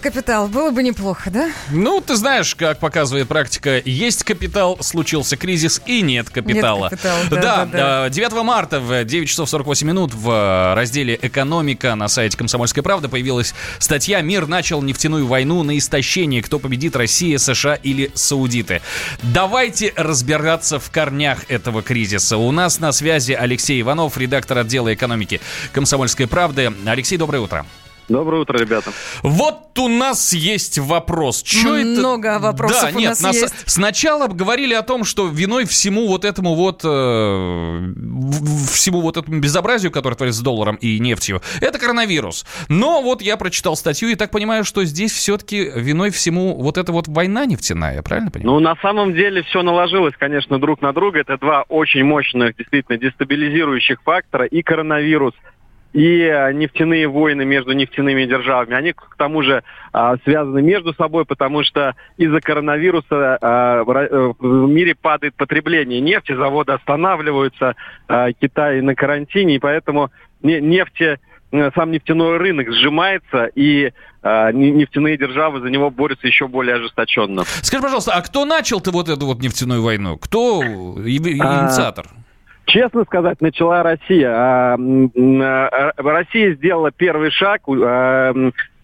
Капитал, было бы неплохо, да? Ну, ты знаешь, как показывает практика, есть капитал, случился кризис и нет капитала. Нет капитала, да, да, да. э, 9 марта в 9 часов 48 минут в э, разделе «Экономика» на сайте «Комсомольской правды» появилась статья «Мир начал нефтяную войну на истощение. Кто победит, Россия, США или Саудиты?» Давайте разбираться в корнях этого кризиса. У нас на связи Алексей Иванов, редактор отдела экономики «Комсомольской правды». Алексей, доброе утро. Доброе утро, ребята. Вот у нас есть вопрос. Чё это? Много вопросов да, у нет, нас нас- есть. Сначала говорили о том, что виной всему вот этому вот э, всему вот этому безобразию, которое творится с долларом и нефтью, это коронавирус. Но вот я прочитал статью и так понимаю, что здесь все-таки виной всему вот эта вот война нефтяная, я правильно понимаю? Ну, на самом деле все наложилось, конечно, друг на друга. Это два очень мощных, действительно, дестабилизирующих фактора. И коронавирус, и э, нефтяные войны между нефтяными державами. Они, к тому же, а, связаны между собой, потому что из-за коронавируса а, в э, в мире падает потребление нефти, заводы останавливаются, а, Китай на карантине, и поэтому не- нефти э, сам нефтяной рынок сжимается, и не- нефтяные державы за него борются еще более ожесточенно. Скажи, пожалуйста, а кто начал-то вот эту вот нефтяную войну? Кто и- А, инициатор? Честно сказать, начала Россия. А, а, Россия сделала первый шаг, а,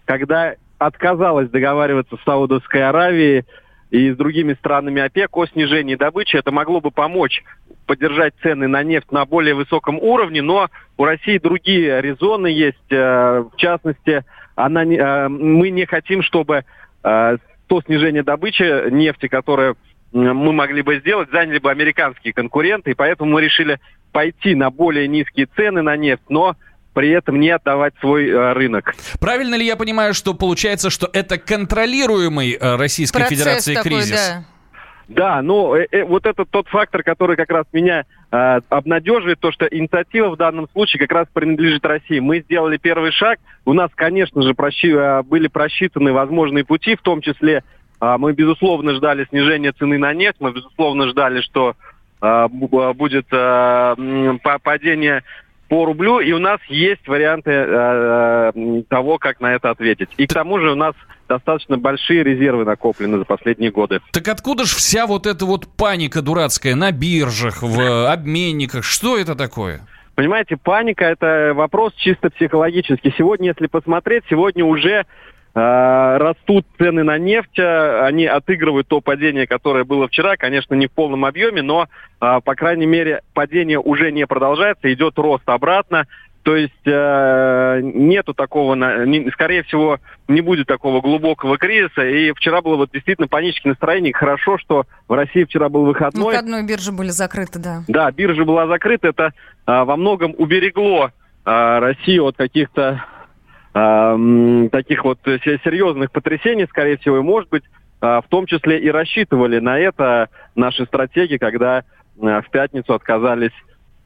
когда отказалась договариваться с Саудовской Аравией и с другими странами ОПЕК о снижении добычи. Это могло бы помочь поддержать цены на нефть на более высоком уровне, но у России другие резоны есть. э, В частности, она э, мы не хотим, чтобы э, то снижение добычи нефти, которое мы могли бы сделать, заняли бы американские конкуренты, и поэтому мы решили пойти на более низкие цены на нефть, но при этом не отдавать свой э, рынок. Правильно ли я понимаю, что получается, что это контролируемый э, Российской Процесс Федерацией такой, кризис? да. Да, ну э, э, вот это тот фактор, который как раз меня э, обнадеживает, то, что инициатива в данном случае как раз принадлежит России. Мы сделали первый шаг. У нас, конечно же, просчи- э, были просчитаны возможные пути, в том числе мы, безусловно, ждали снижения цены на нефть, мы, безусловно, ждали, что бу- будет па- падение по рублю, и у нас есть варианты э, того, как на это ответить. И к тому же у нас достаточно большие резервы накоплены за последние годы. Так откуда ж вся вот эта вот паника дурацкая на биржах, в обменниках? Что это такое? Понимаете, паника это вопрос чисто психологический. Сегодня, если посмотреть, сегодня уже растут цены на нефть, э, они отыгрывают то падение, которое было вчера, конечно, не в полном объеме, но, э, по крайней мере, падение уже не продолжается, идет рост обратно. То есть э, нету такого, скорее всего, не будет такого глубокого кризиса. И вчера было вот действительно паническое настроение. Хорошо, что в России вчера был выходной. Выходные биржи были закрыты, да. Да, биржа была закрыта. Это а, во многом уберегло а, Россию от каких-то таких вот э, се- серьезных потрясений, скорее всего, и, может быть, а, в том числе и рассчитывали на это наши стратеги, когда а, в пятницу отказались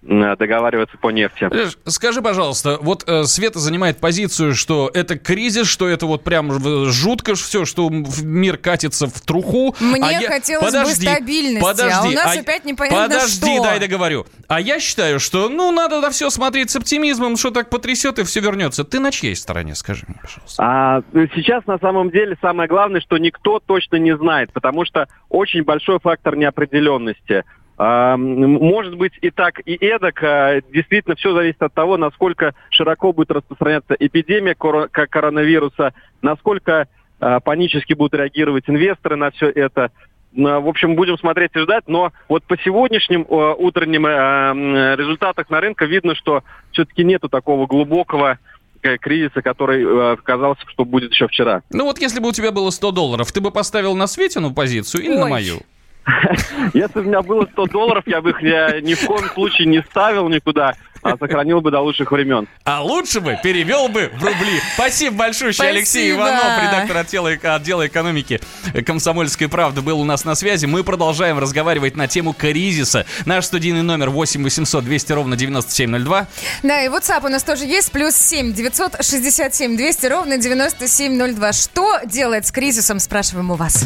договариваться по нефти. Скажи, пожалуйста, вот э, Света занимает позицию, что это кризис, что это вот прям жутко все, что мир катится в труху. Мне А я- хотелось бы Подожди, стабильности, подожди, а у нас а- опять непонятно Подожди, что. дай договорю. А я считаю, что, ну, надо на все смотреть с оптимизмом, что так потрясет и все вернется. Ты на чьей стороне, скажи мне, пожалуйста. А ну, сейчас на самом деле самое главное, что никто точно не знает, потому что очень большой фактор неопределенности. А, Может быть и так, и эдак. А, Действительно, все зависит от того, насколько широко будет распространяться эпидемия коро- ко- коронавируса, насколько а, панически будут реагировать инвесторы на все это. Ну, В общем, будем смотреть и ждать, но вот по сегодняшним утренним э, м, результатах на рынке видно, что все-таки нету такого глубокого э, кризиса, который э, казался, что будет еще вчера. Ну вот если бы у тебя было 100 долларов, ты бы поставил на Светину позицию или на Ой. мою? Если бы у меня было 100 долларов, я бы их ни, ни в коем случае не ставил никуда, а сохранил бы до лучших времен. А лучше бы перевел бы в рубли. Спасибо большое, Спасибо. Алексей Иванов, редактор отдела, отдела экономики «Комсомольской правды» был у нас на связи. Мы продолжаем разговаривать на тему кризиса. Наш студийный номер 8 800 200 ровно 9702. Да, и WhatsApp у нас тоже есть, плюс 7 967 200 ровно 9702. Что делать с кризисом, спрашиваем у вас.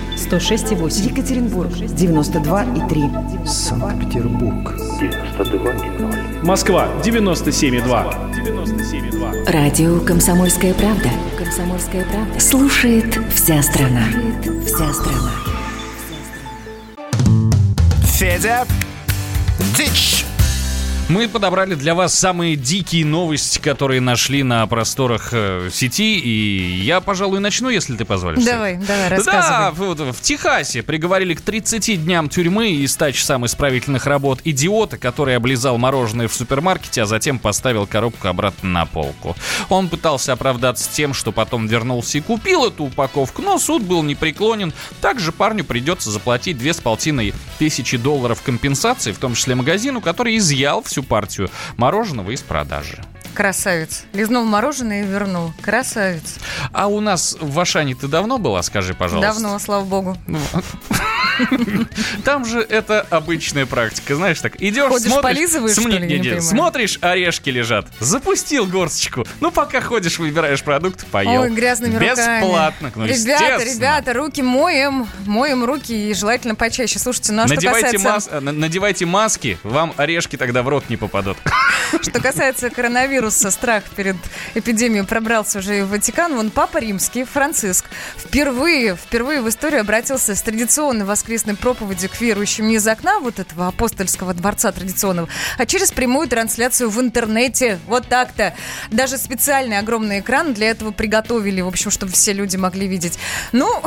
106,8. Екатеринбург 92,3. Санкт-Петербург. 92,0. Москва 97,2. 97,2. Радио «Комсомольская правда». «Комсомольская правда». Слушает вся страна. Вся страна. Федя, дичь! Мы подобрали для вас самые дикие новости, которые нашли на просторах э, сети. И я, пожалуй, начну, если ты позволишь. Давай, давай, Да, рассказывай. вот в Техасе приговорили к 30 дням тюрьмы и 100 часам исправительных работ идиота, который облизал мороженое в супермаркете, а затем поставил коробку обратно на полку. Он пытался оправдаться тем, что потом вернулся и купил эту упаковку, но суд был непреклонен. Также парню придется заплатить 2,5 тысячи долларов компенсации, в том числе магазину, который изъял всю партию мороженого из продажи. Красавец. Лизнул мороженое и вернул. Красавец. А у нас в Ашане ты давно была, скажи, пожалуйста? Давно, слава богу. Там же это обычная практика, знаешь, так идешь, Ходишь, смотришь, полизываешь, см- что ли, я не, не не, понимаю. смотришь, орешки лежат, запустил горсточку, ну пока ходишь, выбираешь продукт, поел. Ой, грязными руками. Бесплатно, ну, Ребята, ребята, руки моем, моем руки и желательно почаще. Слушайте, ну а что Надевайте, касается, мас- э, на- надевайте маски, вам орешки тогда в рот не попадут. что касается коронавируса, страх перед эпидемией пробрался уже и в Ватикан. Вон Папа Римский, Франциск, впервые, впервые в историю обратился с традиционной воскресной проповедью к верующим не из окна вот этого апостольского дворца традиционного, а через прямую трансляцию в интернете. Вот так-то. Даже специальный огромный экран для этого приготовили, в общем, чтобы все люди могли видеть. Ну,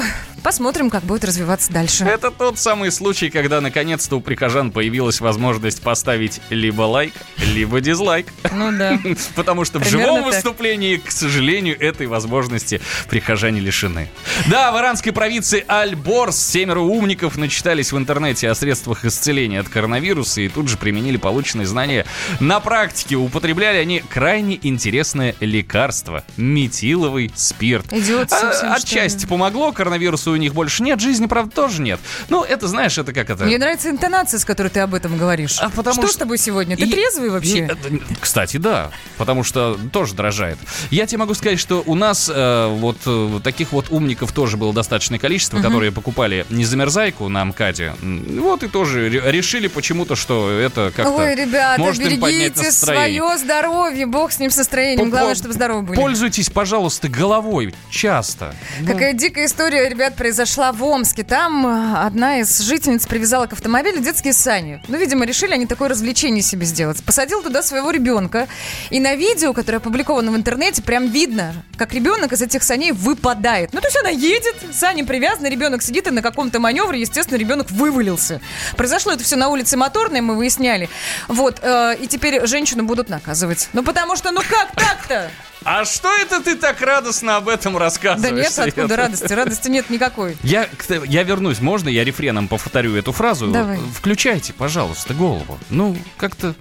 посмотрим, как будет развиваться дальше. Это тот самый случай, когда наконец-то у прихожан появилась возможность поставить либо лайк, либо дизлайк. Ну да. Потому что в живом выступлении, к сожалению, этой возможности прихожане лишены. Да, в иранской провинции Аль-Борс семеро умников начитались в интернете о средствах исцеления от коронавируса и тут же применили полученные знания на практике. Употребляли они крайне интересное лекарство – метиловый спирт. Идиоты А, совсем? Отчасти помогло, коронавируса у них больше нет, жизни, правда, тоже нет. Ну, это, знаешь, это как это... Мне нравится интонация, с которой ты об этом говоришь. А потому что что- с тобой сегодня? Ты И- трезвый вообще? Не, это- Кстати, да, потому что тоже дрожает. Я тебе могу сказать, что у нас э, вот э, таких вот умников тоже было достаточное количество, Мгм. которые покупали незамерзайку на МКАДе. Вот и тоже ре- решили почему-то, что это как-то Ой, ребята, может берегите свое здоровье, бог с ним с настроением. Главное, чтобы здоровы были. Пользуйтесь, пожалуйста, головой часто. Ну, Какая дикая история, ребят, произошла в Омске. Там э, одна из жительниц привязала к автомобилю детские сани. Ну, видимо, решили они такое развлечение себе сделать. Посадил туда своего ребенка. И на видео, которое опубликовано в интернете, прям видно, как ребенок из этих саней выпадает. Ну, то есть она едет, сани привязаны, ребенок сидит, и на каком-то маневре, естественно, ребенок вывалился. Произошло это все на улице Моторной, мы выясняли. Вот, э, и теперь женщину будут наказывать. Ну, потому что, ну как так-то? А что это ты так радостно об этом Да рассказываешь? нет, откуда Света? радости? Радости нет никакой. Я, я вернусь, можно я рефреном повторю эту фразу? Давай. Включайте, пожалуйста, голову. Ну, как-то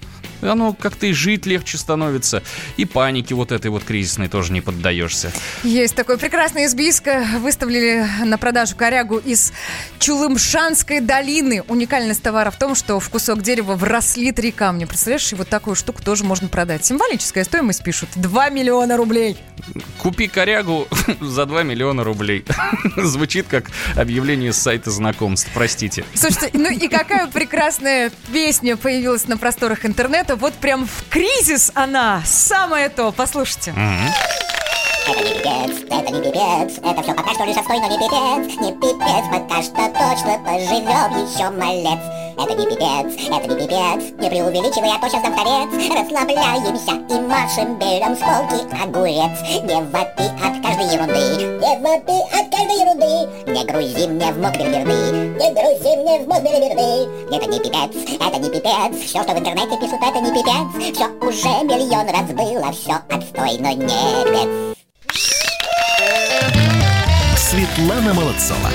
оно как-то и жить легче становится, и паники вот этой вот кризисной тоже не поддаешься. Есть такой прекрасный из Бийска. Выставили на продажу корягу из Чулымшанской долины. Уникальность товара в том, что в кусок дерева вросли три камня. Представляешь, и вот такую штуку тоже можно продать. Символическая стоимость пишут. 2 миллиона рублей. Купи корягу за 2 миллиона рублей. Звучит как объявление с сайта знакомств, простите. Слушайте, ну и какая прекрасная песня появилась на просторах интернета. Вот прям в кризис она. Самое то. Послушайте. Это не пипец, это не пипец Это все пока что лишь отстой, но не пипец. Не пипец, пока что точно поживем еще малец. Это не пипец, это не пипец Не преувеличивай, а то сейчас дам торец Расслабляемся и машем, берем с полки огурец. Не вопи от каждой ерунды Не вопи от каждой ерунды. Не грузи мне в мозг бельберды Не грузи мне в мозг бельберды Это не пипец, это не пипец Все, что в интернете пишут, это не пипец. Все уже миллион раз было, все отстой, но не пипец Светлана Молодцова.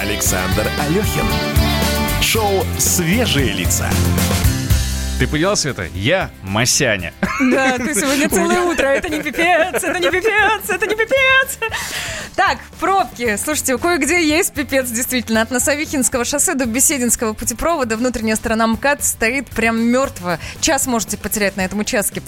Александр Алехин. Шоу «Свежие лица». Ты поняла, Света? Я Масяня. Да, ты сегодня целое утро. Это не пипец, это не пипец, это не пипец. Так, пробки. Слушайте, кое-где есть пипец, действительно. От Носовихинского шоссе до Бесединского путепровода внутренняя сторона МКАД стоит прям мертво. Час можете потерять на этом участке.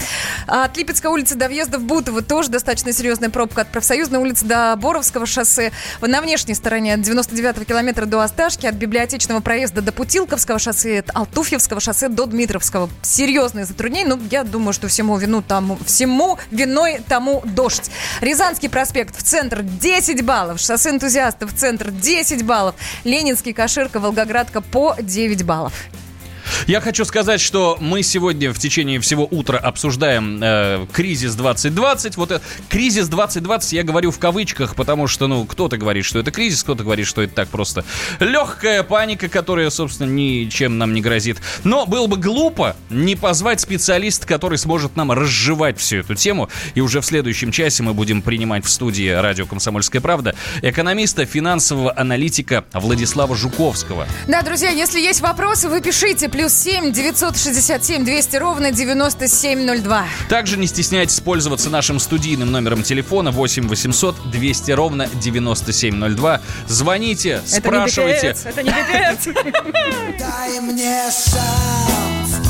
А От Липецкой улицы до въезда в Бутово тоже достаточно серьезная пробка. От Профсоюзной улицы до Боровского шоссе. На внешней стороне от 99-го километра до Осташки, от Библиотечного проезда до Путилковского шоссе, от Алтуфьевского шоссе до Дмитровского. Серьезные затруднения. Ну, я думаю, что всему вину тому, всему виной тому дождь. Рязанский проспект в центр 10 баллов. Шоссе энтузиастов центр 10 баллов. Ленинский, Каширка, Волгоградка по 9 баллов. Я хочу сказать, что мы сегодня в течение всего утра обсуждаем э, кризис 2020. Вот э, кризис 2020 я говорю в кавычках, потому что, ну, кто-то говорит, что это кризис, кто-то говорит, что это так просто легкая паника, которая, собственно, ничем нам не грозит. Но было бы глупо не позвать специалиста, который сможет нам разжевать всю эту тему. И уже в следующем часе мы будем принимать в студии радио «Комсомольская правда» экономиста, финансового аналитика Владислава Жуковского. Да, друзья, если есть вопросы, вы пишите. Плюс 7 967 200 ровно 9702. Также не стесняйтесь пользоваться нашим студийным номером телефона 8 800 200 ровно 9702. Звоните, Это спрашивайте. не пипец, это не пипец. Дай мне шанс,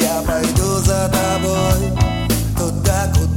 я пойду за тобой Туда, куда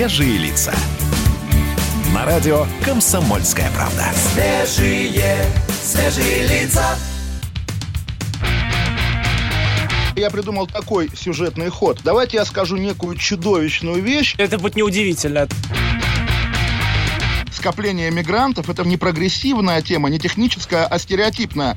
«Свежие лица». На радио «Комсомольская правда». Свежие, свежие лица. Я придумал такой сюжетный ход. Давайте я скажу некую чудовищную вещь. Это будет неудивительно. Скопление мигрантов – это не прогрессивная тема, не техническая, а стереотипная.